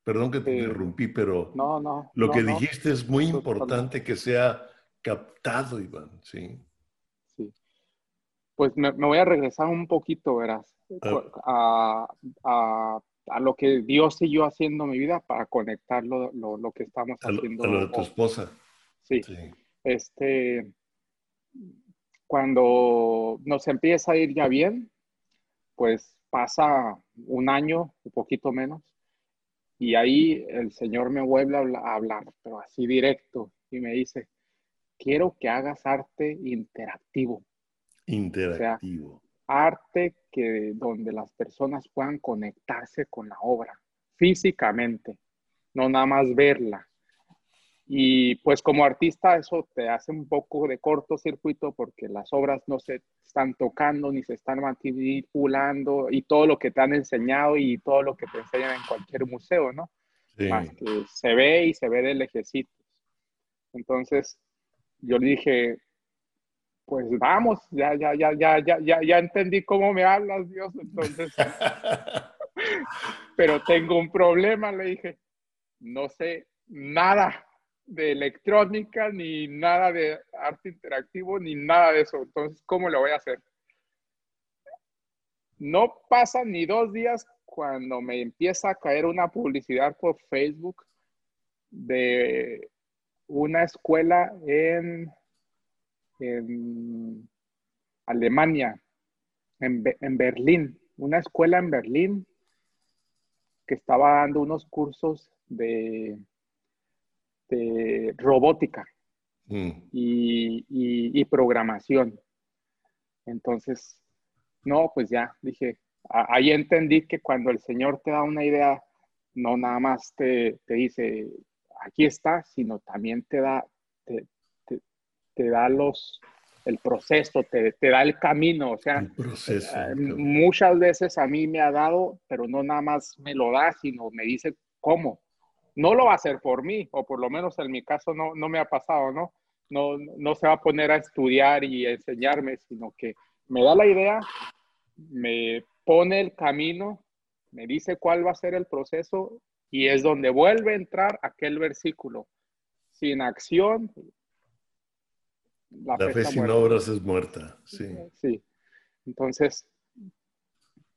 Perdón que te interrumpí, pero no, no, lo que dijiste es muy importante que sea captado, Iván, ¿sí? Sí. Pues me, me voy a regresar un poquito, verás, ah. a, a a lo que Dios siguió haciendo en mi vida para conectar lo, lo, que estamos haciendo. A lo de tu esposa. Sí. Este, cuando nos empieza a ir ya bien, pues pasa un año, un poquito menos, y ahí el Señor me vuelve a hablar, pero así directo, y me dice, quiero que hagas arte interactivo. Interactivo arte que donde las personas puedan conectarse con la obra físicamente, no nada más verla. Y pues como artista eso te hace un poco de cortocircuito porque las obras no se están tocando ni se están manipulando y todo lo que te han enseñado y todo lo que te enseñan en cualquier museo, ¿no? Más que se ve y se ve de lejecitos. Entonces yo le dije, pues vamos, ya, ya, ya, ya, ya, ya, ya entendí cómo me hablas, Dios, entonces. Pero tengo un problema, le dije. No sé nada de electrónica, ni nada de arte interactivo, ni nada de eso. Entonces, ¿cómo lo voy a hacer? No pasan ni dos días cuando me empieza a caer una publicidad por Facebook de una escuela en en Alemania, en, en Berlín, una escuela en Berlín que estaba dando unos cursos de, de robótica mm. y, y, programación. Entonces, no, pues ya dije, ahí entendí que cuando el Señor te da una idea, no nada más te, te dice, aquí está, sino también te da, te, te da los, el proceso, te, te da el camino, o sea, eh, muchas veces a mí me ha dado, pero no nada más me lo da, sino me dice cómo. No lo va a hacer por mí, o por lo menos en mi caso no, no me ha pasado, ¿no? No, no se va a poner a estudiar y enseñarme, sino que me da la idea, me pone el camino, me dice cuál va a ser el proceso y es donde vuelve a entrar aquel versículo. Sin acción la, fe, sin obras es muerta, sí. Sí. Entonces,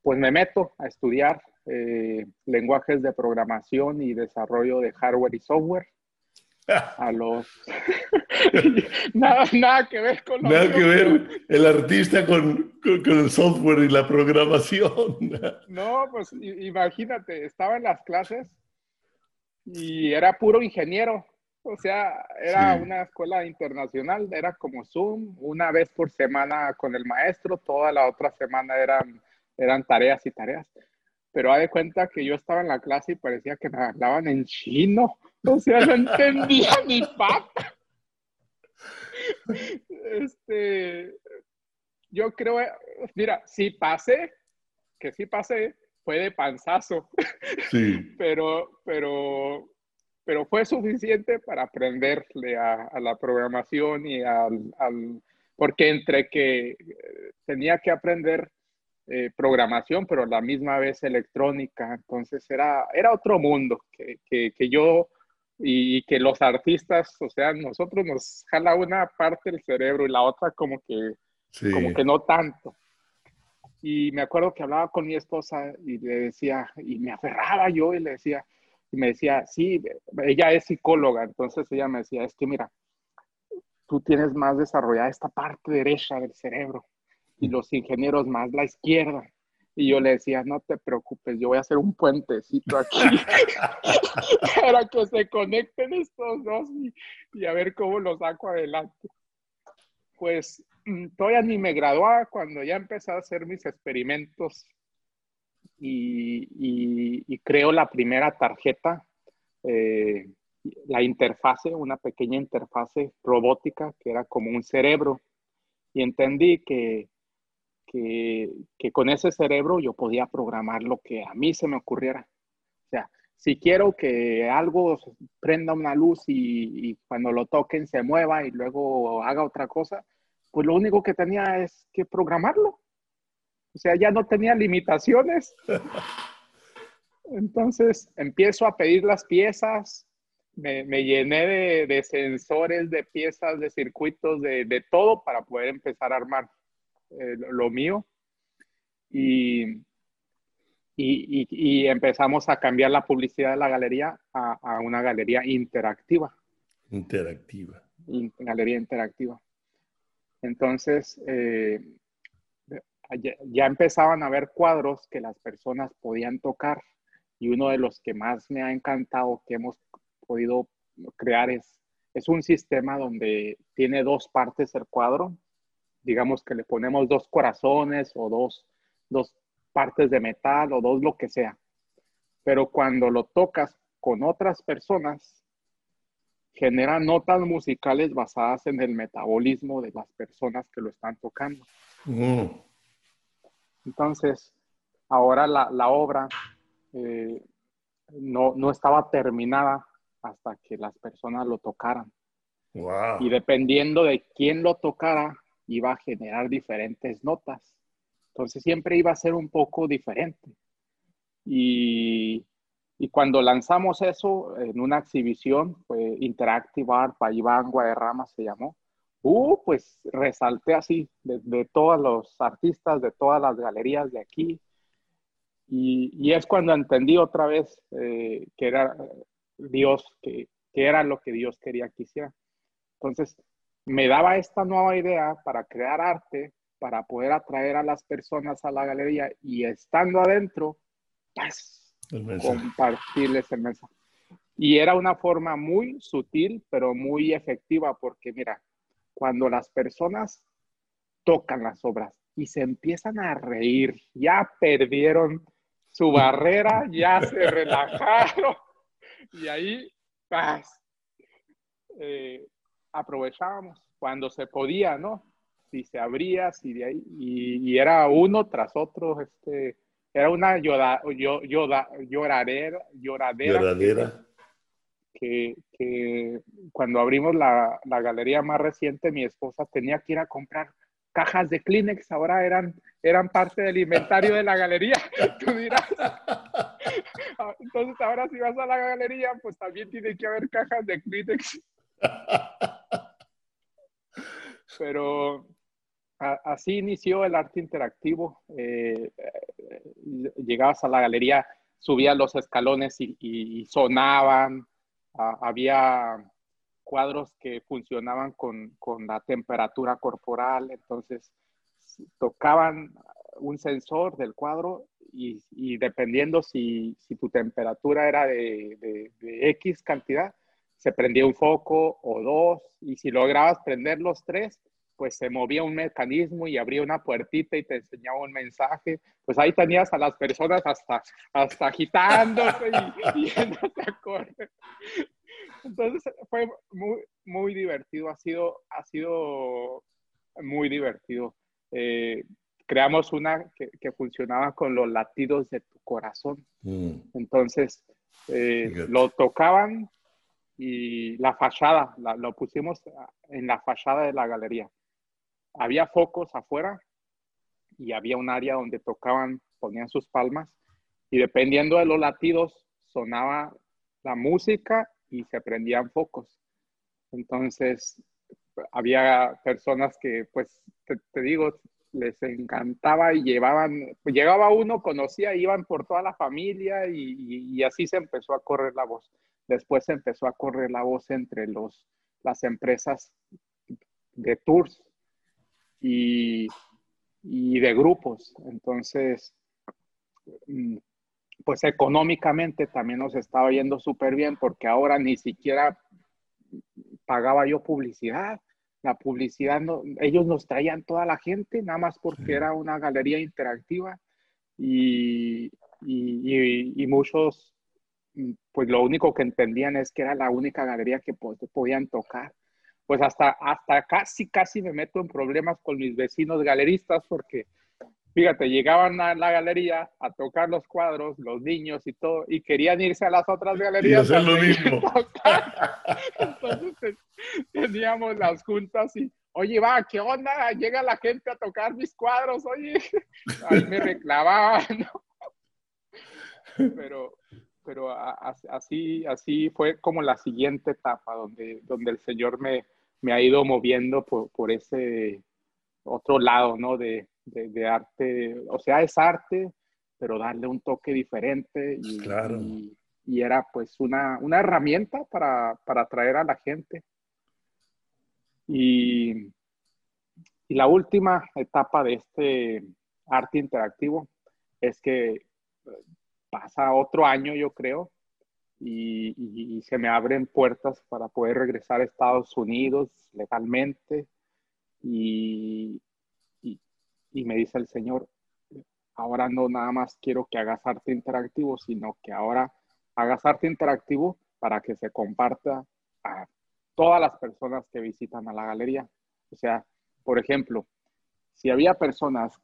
pues me meto a estudiar eh, lenguajes de programación y desarrollo de hardware y software. A los... nada, nada, que ver con... Nada que ver el artista con, con, el software y la programación. no, pues imagínate, estaba en las clases y era puro ingeniero. O sea, era una escuela internacional, era como Zoom, una vez por semana con el maestro, toda la otra semana eran, eran tareas y tareas. Pero ha de cuenta que yo estaba en la clase y parecía que me hablaban en chino. O sea, no entendía ni pata. Este, yo creo, mira, sí pasé, que sí pasé, fue de panzazo. Sí. Pero, pero pero fue suficiente para aprenderle a, la programación y al, porque entre que eh, tenía que aprender eh, programación, pero a la misma vez electrónica, entonces era, era otro mundo que, que, yo y que los artistas, o sea, nosotros nos jala una parte del cerebro y la otra como que, como que no tanto. Y me acuerdo que hablaba con mi esposa y le decía, y me aferraba yo y le decía, y me decía, sí, ella es psicóloga, entonces ella me decía, es que mira, tú tienes más desarrollada esta parte derecha del cerebro y los ingenieros más la izquierda. Y yo le decía, no te preocupes, yo voy a hacer un puentecito aquí para que se conecten estos dos y, y, a ver cómo los saco adelante. Pues mm, todavía ni me graduaba cuando ya empecé a hacer mis experimentos y, creo la primera tarjeta, eh, la interfase, una pequeña interfase robótica que era como un cerebro. Y entendí que, que, con ese cerebro yo podía programar lo que a mí se me ocurriera. O sea, si quiero que algo prenda una luz y, y, cuando lo toquen se mueva y luego haga otra cosa, pues lo único que tenía es que programarlo. O sea, ya no tenía limitaciones. Entonces empiezo a pedir las piezas, me, llené de, sensores, de piezas, de circuitos, de, todo para poder empezar a armar eh, lo mío. Y, y, empezamos a cambiar la publicidad de la galería a, una galería interactiva. Interactiva. galería interactiva. Entonces, eh, ya, empezaban a haber cuadros que las personas podían tocar y uno de los que más me ha encantado que hemos podido crear es, es un sistema donde tiene dos partes el cuadro, digamos que le ponemos dos corazones o dos, dos partes de metal o dos lo que sea, pero cuando lo tocas con otras personas, genera notas musicales basadas en el metabolismo de las personas que lo están tocando. Mm. Entonces, ahora la, obra eh, no, estaba terminada hasta que las personas lo tocaran. Y dependiendo de quién lo tocara, iba a generar diferentes notas. Entonces siempre iba a ser un poco diferente. Y, cuando lanzamos eso en una exhibición, fue Interactive Art by Iván Guadarrama se llamó, Uh, pues resalté así de, todos los artistas, de todas las galerías de aquí. Y, es cuando entendí otra vez eh, que era Dios, que, era lo que Dios quería que hiciera. Entonces, me daba esta nueva idea para crear arte, para poder atraer a las personas a la galería y estando adentro, pues, compartirles el mensaje. Y era una forma muy sutil, pero muy efectiva, porque mira, cuando las personas tocan las obras y se empiezan a reír, ya perdieron su barrera, ya se relajaron y ahí pues, eh, aprovechábamos cuando se podía, ¿no? Si se abría, si de ahí, y, era uno tras otro, este, era una llora, lloradera, lloradera que, cuando abrimos la, galería más reciente, mi esposa tenía que ir a comprar cajas de Kleenex, ahora eran, eran parte del inventario de la galería. Tú dirás. Entonces, ahora si vas a la galería, pues también tiene que haber cajas de Kleenex. Pero así inició el arte interactivo. Eh, llegabas a la galería, subías los escalones y, sonaban, ah, había cuadros que funcionaban con, la temperatura corporal, entonces tocaban un sensor del cuadro y, dependiendo si, tu temperatura era de, X cantidad, se prendía un foco o dos, y si lograbas prender los tres, pues se movía un mecanismo y abría una puertita y te enseñaba un mensaje. Pues ahí tenías a las personas hasta, hasta agitándose y, yéndose a correr. Entonces fue muy, muy divertido, ha sido, ha sido muy divertido. Eh, creamos una que, funcionaba con los latidos de tu corazón. Mm. Entonces, eh, lo tocaban y la fachada, lo pusimos en la fachada de la galería había focos afuera y había un área donde tocaban, ponían sus palmas y dependiendo de los latidos sonaba la música y se prendían focos. Entonces, había personas que, pues, te, digo, les encantaba y llevaban, llegaba uno, conocía, iban por toda la familia y, y, así se empezó a correr la voz. Después se empezó a correr la voz entre los, las empresas de tours y, de grupos. Entonces, mm, pues económicamente también nos estaba yendo súper bien porque ahora ni siquiera pagaba yo publicidad. La publicidad, no, ellos nos traían toda la gente, nada más porque era una galería interactiva y, y, muchos, mm, pues lo único que entendían es que era la única galería que podían tocar pues hasta, hasta casi, casi me meto en problemas con mis vecinos galeristas porque, fíjate, llegaban a la galería a tocar los cuadros, los niños y todo, y querían irse a las otras galerías. Y hacer lo mismo. Entonces teníamos las juntas y, oye, va, ¿qué onda? Llega la gente a tocar mis cuadros, oye. Ahí me reclamaban, ¿no? Pero, pero así, así fue como la siguiente etapa donde, donde el Señor me, me ha ido moviendo por, por ese otro lado, ¿no? De, de, arte, o sea, es arte, pero darle un toque diferente y, claro. y, era pues una, una herramienta para, para, atraer a la gente. Y, y la última etapa de este arte interactivo es que pasa otro año, yo creo, y, se me abren puertas para poder regresar a Estados Unidos legalmente. Y, y, me dice el Señor, ahora no nada más quiero que hagas arte interactivo, sino que ahora hagas arte interactivo para que se comparta a todas las personas que visitan a la galería. O sea, por ejemplo, si había personas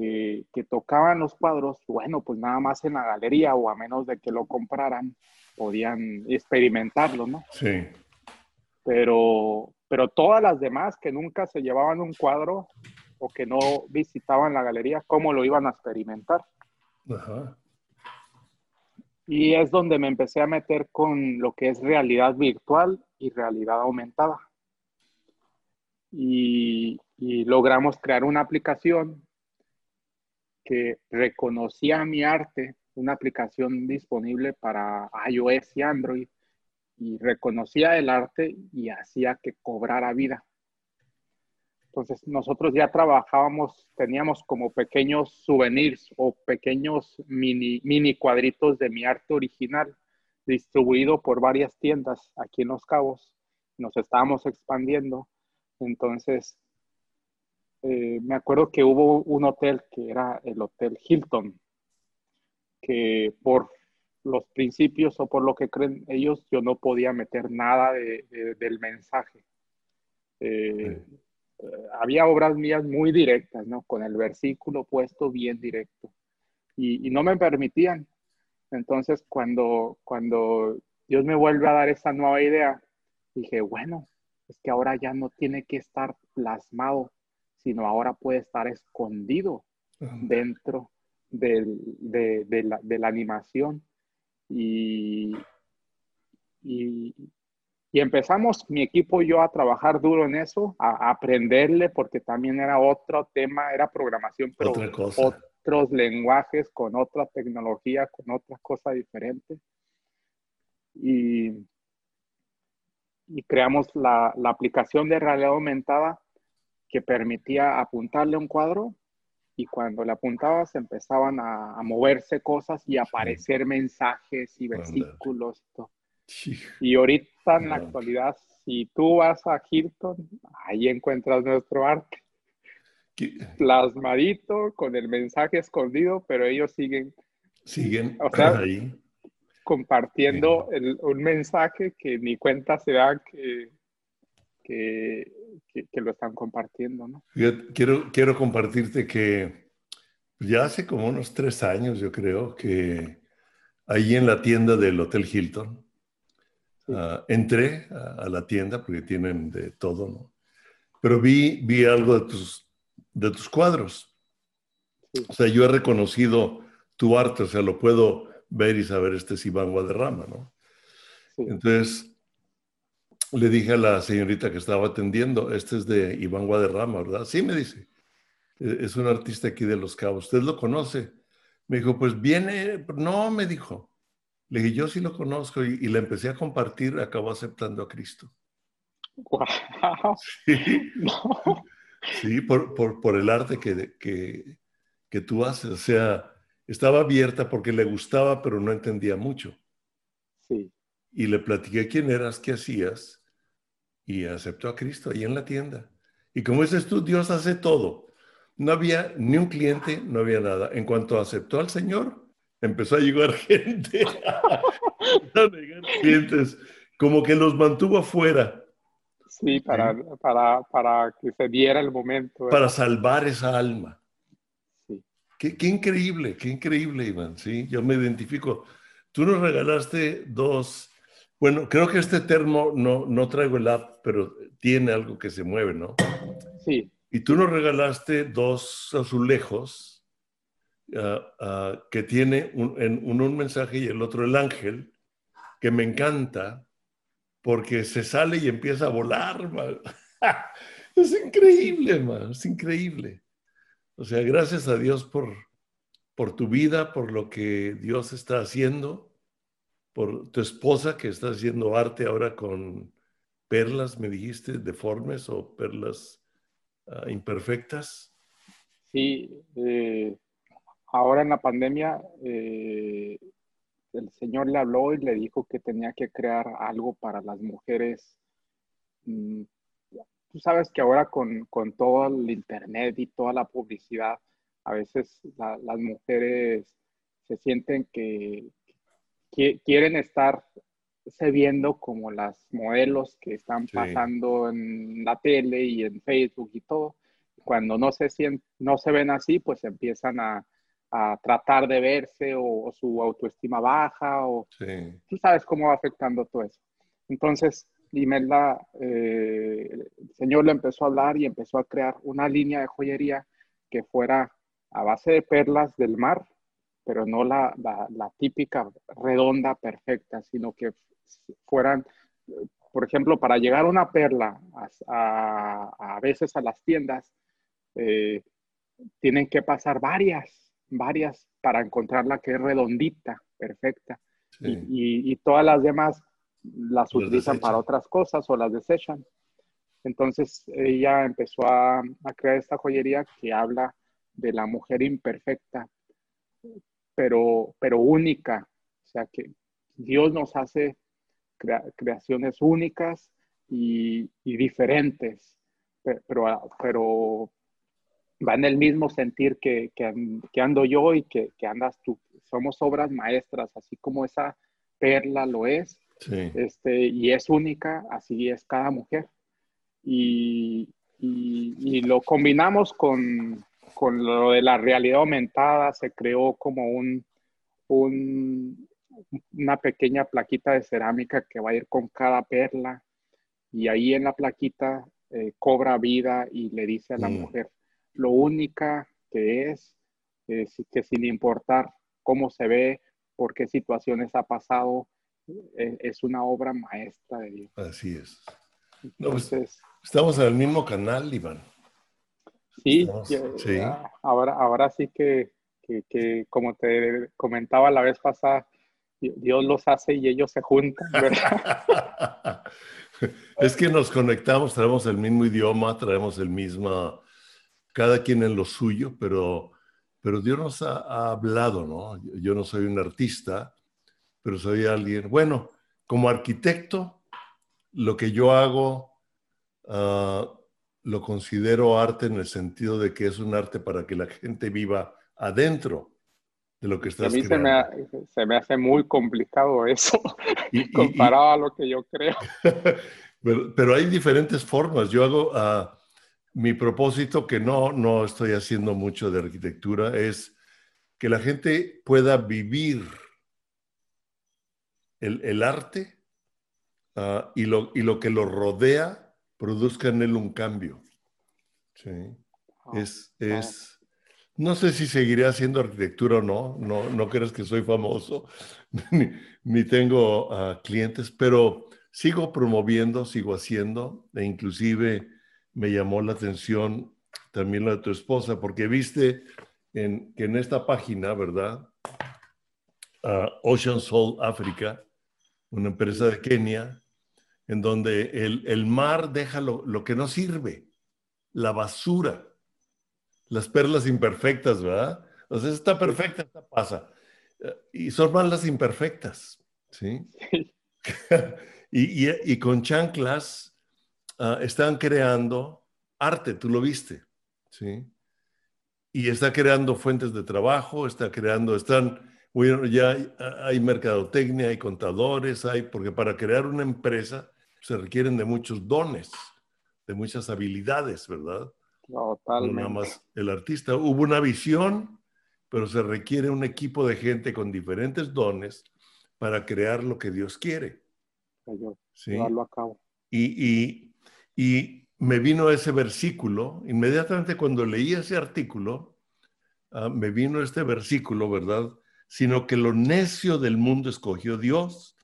que, que, tocaban los cuadros, bueno, pues nada más en la galería o a menos de que lo compraran, podían experimentarlo, ¿no? Sí. Pero, pero todas las demás que nunca se llevaban un cuadro o que no visitaban la galería, ¿cómo lo iban a experimentar? Ajá. Y es donde me empecé a meter con lo que es realidad virtual y realidad aumentada. Y, y logramos crear una aplicación que reconocía mi arte una aplicación disponible para iOS y Android y reconocía el arte y hacía que cobrara vida. Entonces nosotros ya trabajábamos, teníamos como pequeños souvenirs o pequeños mini, mini cuadritos de mi arte original distribuido por varias tiendas aquí en Los Cabos. Nos estábamos expandiendo. Entonces, eh, me acuerdo que hubo un hotel que era el Hotel Hilton, que por los principios o por lo que creen ellos, yo no podía meter nada del mensaje. Eh, eh, había obras mías muy directas, ¿no? Con el versículo puesto bien directo. Y, no me permitían. Entonces, cuando, cuando Dios me vuelve a dar esa nueva idea, dije, bueno, es que ahora ya no tiene que estar plasmado, sino ahora puede estar escondido dentro de, la, animación. Y, y, empezamos mi equipo y yo a trabajar duro en eso, a, aprenderle, porque también era otro tema, era programación, pero otros lenguajes, con otra tecnología, con otra cosa diferente. Y, y creamos la, la aplicación de realidad aumentada que permitía apuntarle un cuadro y cuando le apuntabas empezaban a, moverse cosas y aparecer mensajes y versículos. Y ahorita en la actualidad, si tú vas a Hilton, ahí encuentras nuestro arte. Plasmadito, con el mensaje escondido, pero ellos siguen. Siguen ahí. Compartiendo un mensaje que ni cuenta se da que, que, que, lo están compartiendo, ¿no? quiero, quiero compartirte que ya hace como unos tres años, yo creo, que ahí en la tienda del Hotel Hilton, ah, entré a, la tienda porque tienen de todo, ¿no? Pero vi, vi algo de tus, de tus cuadros. O sea, yo he reconocido tu arte, o sea, lo puedo ver y saber, este es Iván Guadarrama, ¿no? Entonces, le dije a la señorita que estaba atendiendo, este es de Iván Guadarrama, ¿verdad? Sí, me dice, e-, es un artista aquí de Los Cabos, ¿usted lo conoce? Me dijo, pues viene, no, me dijo. Le dije, yo sí lo conozco y, le empecé a compartir, acabó aceptando a Cristo. Sí, por, por, el arte que, que, que tú haces. O sea, estaba abierta porque le gustaba, pero no entendía mucho. Sí. Y le platiqué quién eras, qué hacías y aceptó a Cristo ahí en la tienda. Y como dices tú, Dios hace todo. No había ni un cliente, no había nada. En cuanto aceptó al Señor, empezó a llegar gente, a llegar clientes, como que los mantuvo afuera. Sí, para, para, para que se diera el momento. Para salvar esa alma. Sí. Qué, qué, increíble, qué increíble, Iván. Sí, yo me identifico. Tú nos regalaste dos bueno, creo que este termo, no, no traigo el app, pero tiene algo que se mueve, ¿no? Sí. Y tú nos regalaste dos azulejos ah, ah, que tiene un, uno un mensaje y el otro el ángel, que me encanta porque se sale y empieza a volar. es increíble, man, es increíble. O sea, gracias a Dios por, por tu vida, por lo que Dios está haciendo por tu esposa que está haciendo arte ahora con perlas, me dijiste, deformes o perlas ah, imperfectas. Sí, eh, ahora en la pandemia eh, el Señor le habló y le dijo que tenía que crear algo para las mujeres. Mm, tú sabes que ahora con, todo el Internet y toda la publicidad, a veces las mujeres se sienten que, quieren estar se viendo como las modelos que están pasando en la tele y en Facebook y todo. Cuando no se, no se ven así, pues empiezan a, tratar de verse o, su autoestima baja o tú sabes cómo va afectando todo eso. Entonces, Imelda, eh, el Señor le empezó a hablar y empezó a crear una línea de joyería que fuera a base de perlas del mar, pero no la, típica redonda perfecta, sino que fueran, por ejemplo, para llegar a una perla, a, veces a las tiendas, eh, tienen que pasar varias, varias para encontrar la que es redondita, perfecta. Y, todas las demás las utilizan para otras cosas o las desechan. Entonces ella empezó a, a crear esta joyería que habla de la mujer imperfecta, pero, pero única. O sea que Dios nos hace creaciones únicas y, diferentes, pero, pero va en el mismo sentir que, que, ando yo y que, andas tú. Somos obras maestras, así como esa perla lo es, este, y es única, así es cada mujer. Y, y lo combinamos con, con lo de la realidad aumentada se creó como un, una pequeña plaquita de cerámica que va a ir con cada perla y ahí en la plaquita eh, cobra vida y le dice a la mm. mujer lo única que es, es, que sin importar cómo se ve, por qué situaciones ha pasado, e, es una obra maestra de Dios. Así es. Pues, estamos en el mismo canal, Iván. Sí, ahora, ahora sí que que, como te comentaba la vez pasada, Dios los hace y ellos se juntan, es que nos conectamos, traemos el mismo idioma, traemos el mismo, cada quien en lo suyo, pero, pero Dios nos ha, hablado, ¿no? Yo no soy un artista, pero soy alguien, bueno, como arquitecto, lo que yo hago ah, lo considero arte en el sentido de que es un arte para que la gente viva adentro de lo que estás A mí se me, se me, hace muy complicado eso, comparado a lo que yo creo. pero, hay diferentes formas. Yo hago, uh, mi propósito, que no, no estoy haciendo mucho de arquitectura, es que la gente pueda vivir el, el arte uh, y, lo, y lo que lo rodea produzca en él un cambio. Sí. Ah, es, es, no sé si seguiré haciendo arquitectura o no, no, no crees que soy famoso, ni, tengo uh, clientes, pero sigo promoviendo, sigo haciendo, e inclusive me llamó la atención también la de tu esposa, porque viste en, que en esta página, ¿verdad? Uh, Ocean Soul Africa, una empresa de Kenia, en donde el, el mar deja lo, lo que no sirve, la basura las perlas imperfectas, ¿verdad? O sea, está perfecta, esta pasa. Y son más las imperfectas, ¿sí? y, con chanclas uh, están creando arte, tú lo viste, ¿sí? Y está creando fuentes de trabajo, está creando, están, bueno, ya hay, hay mercadotecnia, hay contadores, hay, porque para crear una empresa se requieren de muchos dones, de muchas habilidades, ¿verdad? Totalmente. nada más el artista. Hubo una visión, pero se requiere un equipo de gente con diferentes dones para crear lo que Dios quiere. ¿Sí? a cabo. Y, y, me vino ese versículo, inmediatamente cuando leí ese artículo, ah, me vino este versículo, ¿verdad? Sino que lo necio del mundo escogió Dios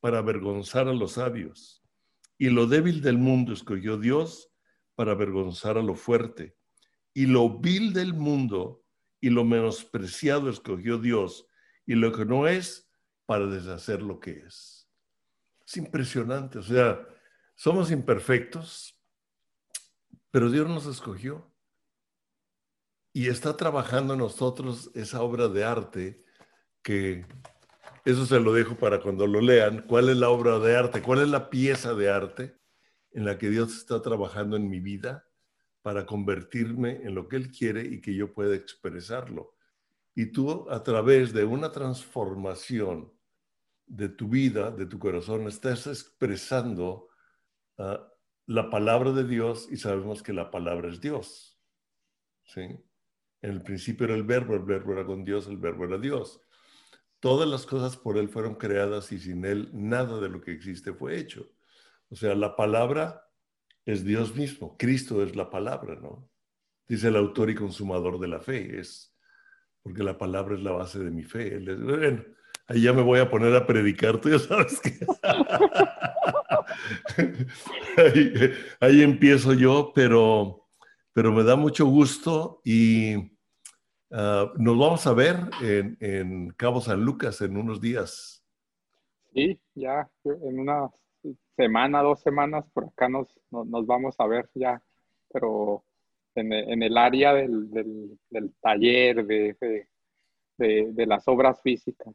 para avergonzar a los sabios, y lo débil del mundo escogió Dios para avergonzar a lo fuerte. Y lo vil del mundo y lo menospreciado escogió Dios, y lo que no es, para deshacer lo que es. Es impresionante, o sea, somos imperfectos, pero Dios nos escogió. Y está trabajando en nosotros esa obra de arte que eso se lo dejo para cuando lo lean. ¿Cuál es la obra de arte? ¿Cuál es la pieza de arte? en la que Dios está trabajando en mi vida para convertirme en lo que Él quiere y que yo pueda expresarlo. Y tú a través de una transformación de tu vida, de tu corazón, estás expresando ah, la palabra de Dios y sabemos que la palabra es Dios. ¿Sí? En el principio era el verbo, el verbo era con Dios, el verbo era Dios. Todas las cosas por Él fueron creadas y sin Él nada de lo que existe fue hecho. O sea, la palabra es Dios mismo, Cristo es la palabra, ¿no? Dice el autor y consumador de la fe, es porque la palabra es la base de mi fe. bueno, ahí ya me voy a poner a predicar, tú ya sabes que... ahí, empiezo yo, pero, pero me da mucho gusto y ah, nos vamos a ver en, en Cabo San Lucas en unos días. Sí, ya en una semana, dos semanas, por acá nos, nos, vamos a ver ya, pero en, en el área del, del, taller, de, de, de, las obras físicas.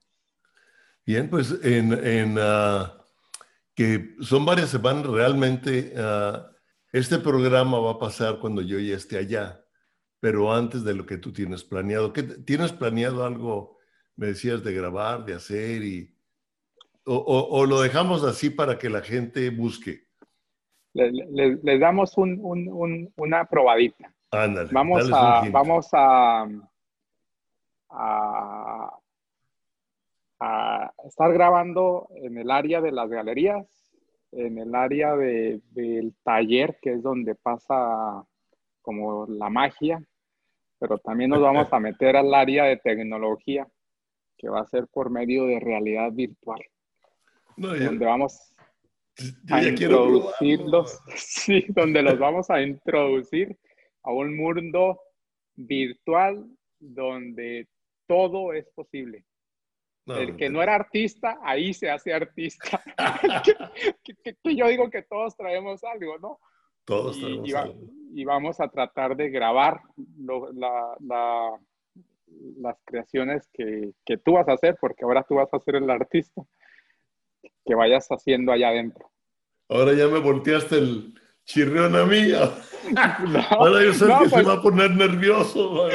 Bien, pues en, en uh, que son varias semanas, realmente uh, este programa va a pasar cuando yo ya esté allá, pero antes de lo que tú tienes planeado. ¿Qué, ¿Tienes planeado algo, me decías, de grabar, de hacer y o, lo dejamos así para que la gente busque? Les, damos una probadita. Ándale, vamos a, vamos a, a, estar grabando en el área de las galerías, en el área del taller, que es donde pasa como la magia, pero también nos vamos a meter al área de tecnología, que va a ser por medio de realidad virtual donde vamos a introducirlos, sí, donde los vamos a introducir a un mundo virtual donde todo es posible. el que no era artista, ahí se hace artista. que, yo digo que todos traemos algo, ¿no? Todos traemos y, algo. Y vamos a tratar de grabar las creaciones que, que tú vas a hacer, porque ahora tú vas a ser el artista, que vayas haciendo allá adentro. Ahora ya me volteaste el, chirrión a mí. Ahora yo sé que se pues va a poner nervioso.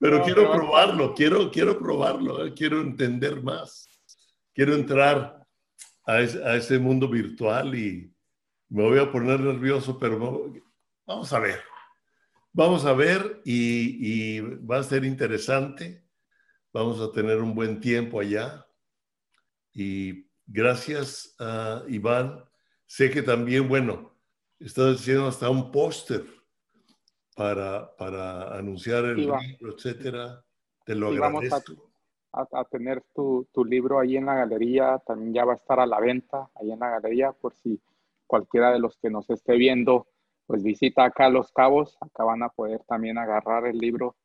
pero quiero probarlo, quiero, quiero probarlo, eh, quiero entender más. Quiero entrar a ese, mundo virtual y me voy a poner nervioso, pero vamos a ver. Vamos a ver y, y va a ser interesante. Vamos a tener un buen tiempo allá. Y gracias, a Iván, Sé que también, bueno, estás haciendo hasta un póster para, para anunciar el libro, etcétera. Te lo agradezco. Vamos a, tener tu, tu, libro ahí en la galería, también ya va a estar a la venta ahí en la galería, por si cualquiera de los que nos esté viendo, pues visita acá Los Cabos, acá van a poder también agarrar el libro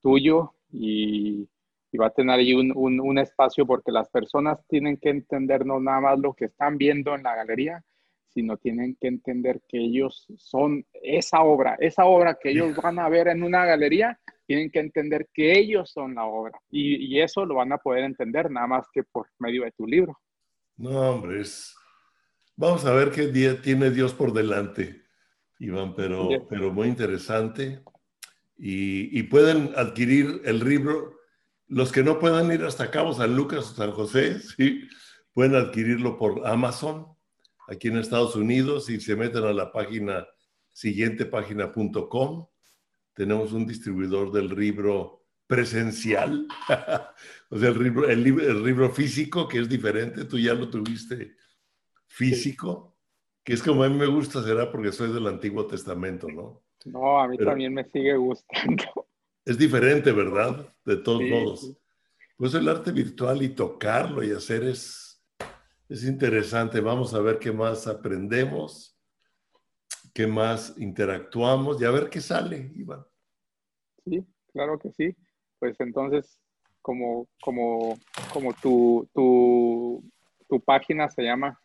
tuyo y, y va a tener ahí un, espacio porque las personas tienen que entender no nada más lo que están viendo en la galería, sino tienen que entender que ellos son esa obra, esa obra que ellos van a ver en una galería, tienen que entender que ellos son la obra. Y, eso lo van a poder entender nada más que por medio de tu libro. No, hombre, es... vamos a ver qué día tiene Dios por delante, Iván, pero, pero muy interesante. Y, y, pueden adquirir el libro, los que no puedan ir hasta Cabo San Lucas o San José, ¿sí? pueden adquirirlo por Amazon aquí en Estados Unidos y se meten a la página siguientepágina.com. Tenemos un distribuidor del libro presencial, o sea, el libro, el, libro, físico, que es diferente, tú ya lo tuviste físico, que es como a mí me gusta, será porque soy del Antiguo Testamento, ¿no? No, a mí también me sigue gustando. Es diferente, ¿verdad? De todos modos. Pues el arte virtual y tocarlo y hacer es es interesante. Vamos a ver qué más aprendemos, qué más interactuamos y a ver qué sale, Iván. Sí, claro que sí. Pues entonces, como, como, como tu, tu, tu página se llama,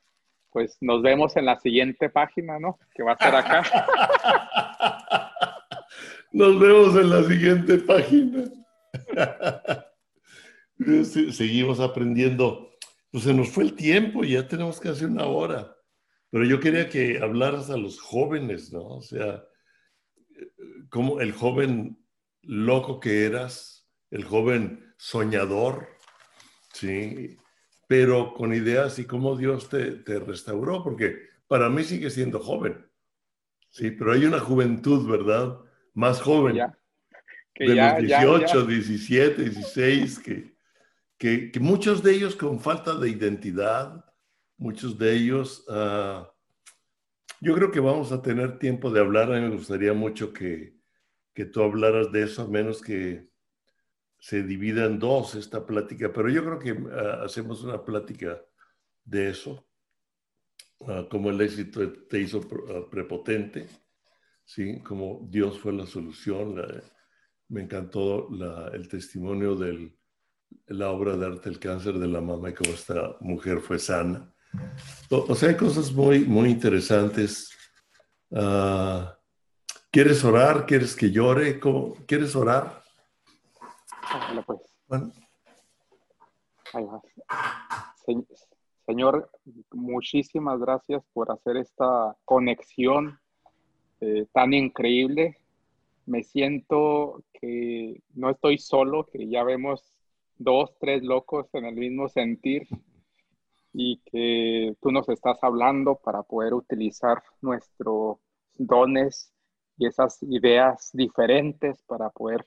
pues nos vemos en la siguiente página, ¿no? Que va a ser acá. Nos vemos en la siguiente página. Seguimos aprendiendo pues se nos fue el tiempo, ya tenemos casi una hora. Pero yo quería que hablaras a los jóvenes, ¿no? O sea, como el joven loco que eras, el joven soñador, ¿sí? Pero con ideas y cómo Dios te, te restauró, porque para mí sigue siendo joven, ¿sí? Pero hay una juventud, ¿verdad? Más joven. de los 18, 17, 16, que, que, muchos de ellos con falta de identidad, muchos de ellos, ah, yo creo que vamos a tener tiempo de hablar. A mí me gustaría mucho que, que tú hablaras de eso, a menos que se divida en dos esta plática, pero yo creo que ah, hacemos una plática de eso, uh, como el éxito te hizo prepotente, ¿sí? como Dios fue la solución. me encantó el testimonio del, la obra de arte El cáncer de la mama y cómo esta mujer fue sana. O, sea, hay cosas muy, muy interesantes. Ah, ¿Quieres orar? ¿Quieres que llore? ¿Cómo? ¿Quieres orar? Pues. Señor, muchísimas gracias por hacer esta conexión eh, tan increíble. Me siento que no estoy solo, que ya vemos dos, tres locos en el mismo sentir y que tú nos estás hablando para poder utilizar nuestros dones y esas ideas diferentes para poder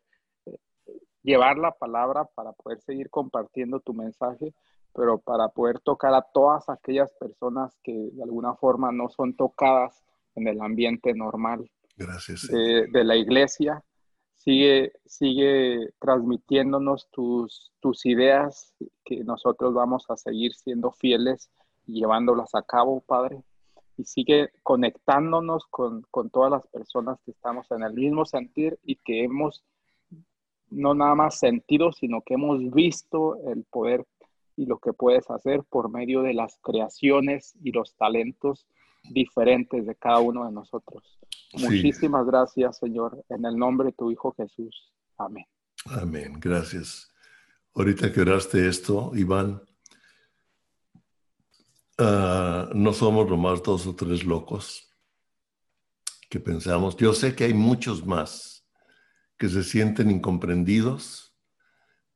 llevar la palabra, para poder seguir compartiendo tu mensaje, pero para poder tocar a todas aquellas personas que de alguna forma no son tocadas en el ambiente normal Gracias, de la iglesia sigue, sigue transmitiéndonos tus, tus ideas, que nosotros vamos a seguir siendo fieles y llevándolas a cabo, Padre. Y sigue conectándonos con, con todas las personas que estamos en el mismo sentir y que hemos no nada más sentido, sino que hemos visto el poder y lo que puedes hacer por medio de las creaciones y los talentos diferentes de cada uno de nosotros. Muchísimas gracias, Señor, en el nombre de tu Hijo Jesús. Amén. Amén, gracias. Ahorita que oraste esto, Iván, ah, no somos nomás dos o tres locos que pensamos. Yo sé que hay muchos más que se sienten incomprendidos,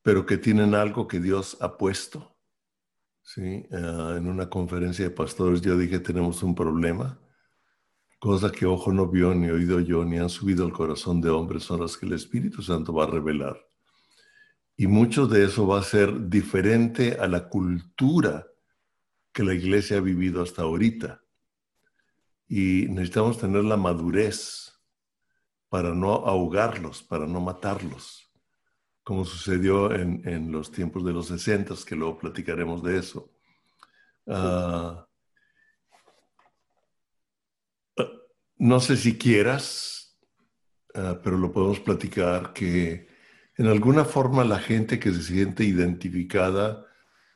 pero que tienen algo que Dios ha puesto. Sí, ah, en una conferencia de pastores yo dije tenemos un problema Cosa que ojo no vio, ni oído yo, ni han subido al corazón de hombres son las que el Espíritu Santo va a revelar. Y mucho de eso va a ser diferente a la cultura que la iglesia ha vivido hasta ahorita. Y necesitamos tener la madurez para no ahogarlos, para no matarlos, como sucedió en, los tiempos de los 60, que luego platicaremos de eso. Uh, No sé si quieras, ah, pero lo podemos platicar, que en alguna forma la gente que se siente identificada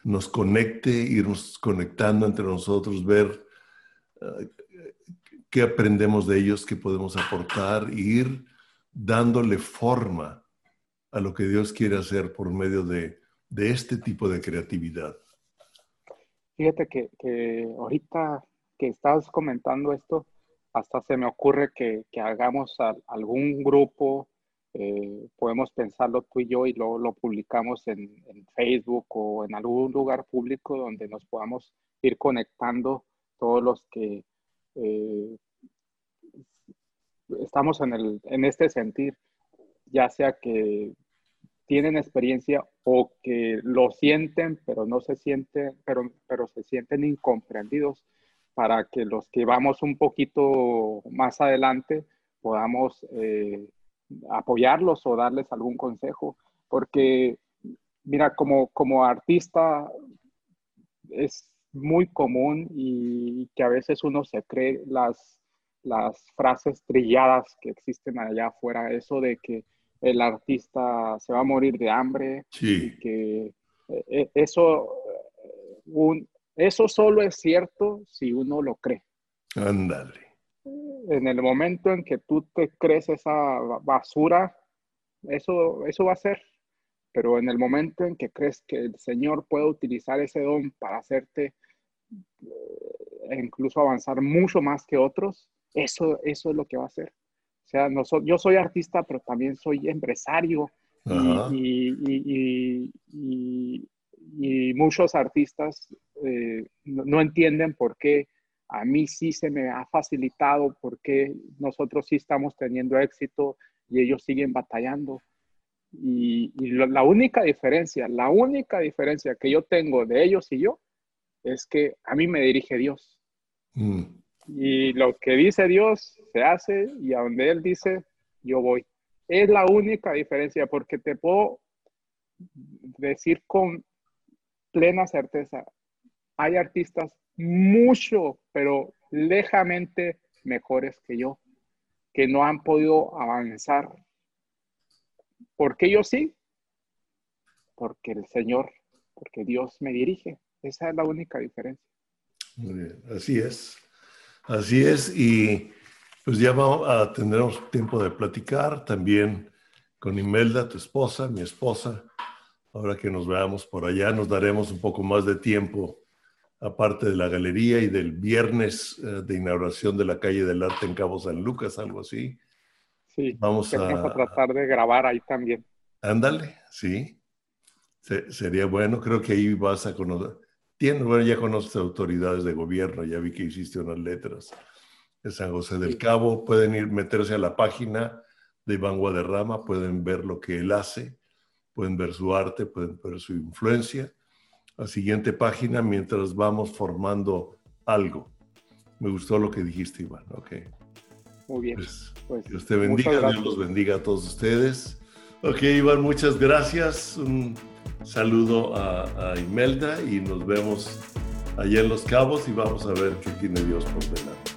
nos conecte, irnos conectando entre nosotros, ver ah, qué aprendemos de ellos, qué podemos aportar, e ir dándole forma a lo que Dios quiere hacer por medio de, este tipo de creatividad. Fíjate que, que ahorita que estás comentando esto, hasta se me ocurre que, hagamos algún grupo, eh, podemos pensarlo tú y yo y lo, lo publicamos en, Facebook o en algún lugar público donde nos podamos ir conectando todos los que eh, estamos en, el, en este sentir, ya sea que tienen experiencia o que lo sienten, pero no se sienten, pero, pero se sienten incomprendidos para que los que vamos un poquito más adelante podamos eh, apoyarlos o darles algún consejo. Porque, mira, como, como artista es muy común y que a veces uno se cree las, las frases trilladas que existen allá afuera, eso de que el artista se va a morir de hambre, sí. que eh, eso, un, eso solo es cierto si uno lo cree. Ándale. En el momento en que tú te crees esa basura, eso, eso va a ser. Pero en el momento en que crees que el Señor puede utilizar ese don para hacerte e incluso avanzar mucho más que otros, eso, eso es lo que va a hacer. O sea, no yo soy artista, pero también soy empresario y, y muchos artistas eh, no, entienden por qué a mí sí se me ha facilitado, por qué nosotros sí estamos teniendo éxito y ellos siguen batallando. Y, la única diferencia, la única diferencia que yo tengo de ellos y yo es que a mí me dirige Dios. Mm. Y lo que dice Dios se hace y a donde Él dice, yo voy. Es la única diferencia porque te puedo decir con plena certeza, hay artistas mucho, pero lejamente mejores que yo, que no han podido avanzar. ¿Por qué yo sí? Porque el Señor, porque Dios me dirige. Esa es la única diferencia. Así es. Así es. Y pues ya vamos a tener tiempo de platicar también con Imelda, tu esposa, mi esposa. Ahora que nos veamos por allá, nos daremos un poco más de tiempo aparte de la galería y del viernes eh, de inauguración de la calle del arte en Cabo San Lucas, algo así. Sí, vamos a, tratar de grabar ahí también. Ándale, sí. sería bueno, creo que ahí vas a conocer. Tiene, bueno, ya conoces autoridades de gobierno, ya vi que hiciste unas letras de San José del Cabo. Pueden ir, meterse a la página de Iván Guadarrama, pueden ver lo que él hace, pueden ver su arte, pueden ver su influencia la siguiente página mientras vamos formando algo. Me gustó lo que dijiste, Iván. Ok. Muy bien. Pues, pues, Dios te bendiga, Dios los bendiga a todos ustedes. Ok, Iván, muchas gracias. Un saludo a, Imelda y nos vemos allá en Los Cabos y vamos a ver qué tiene Dios por delante.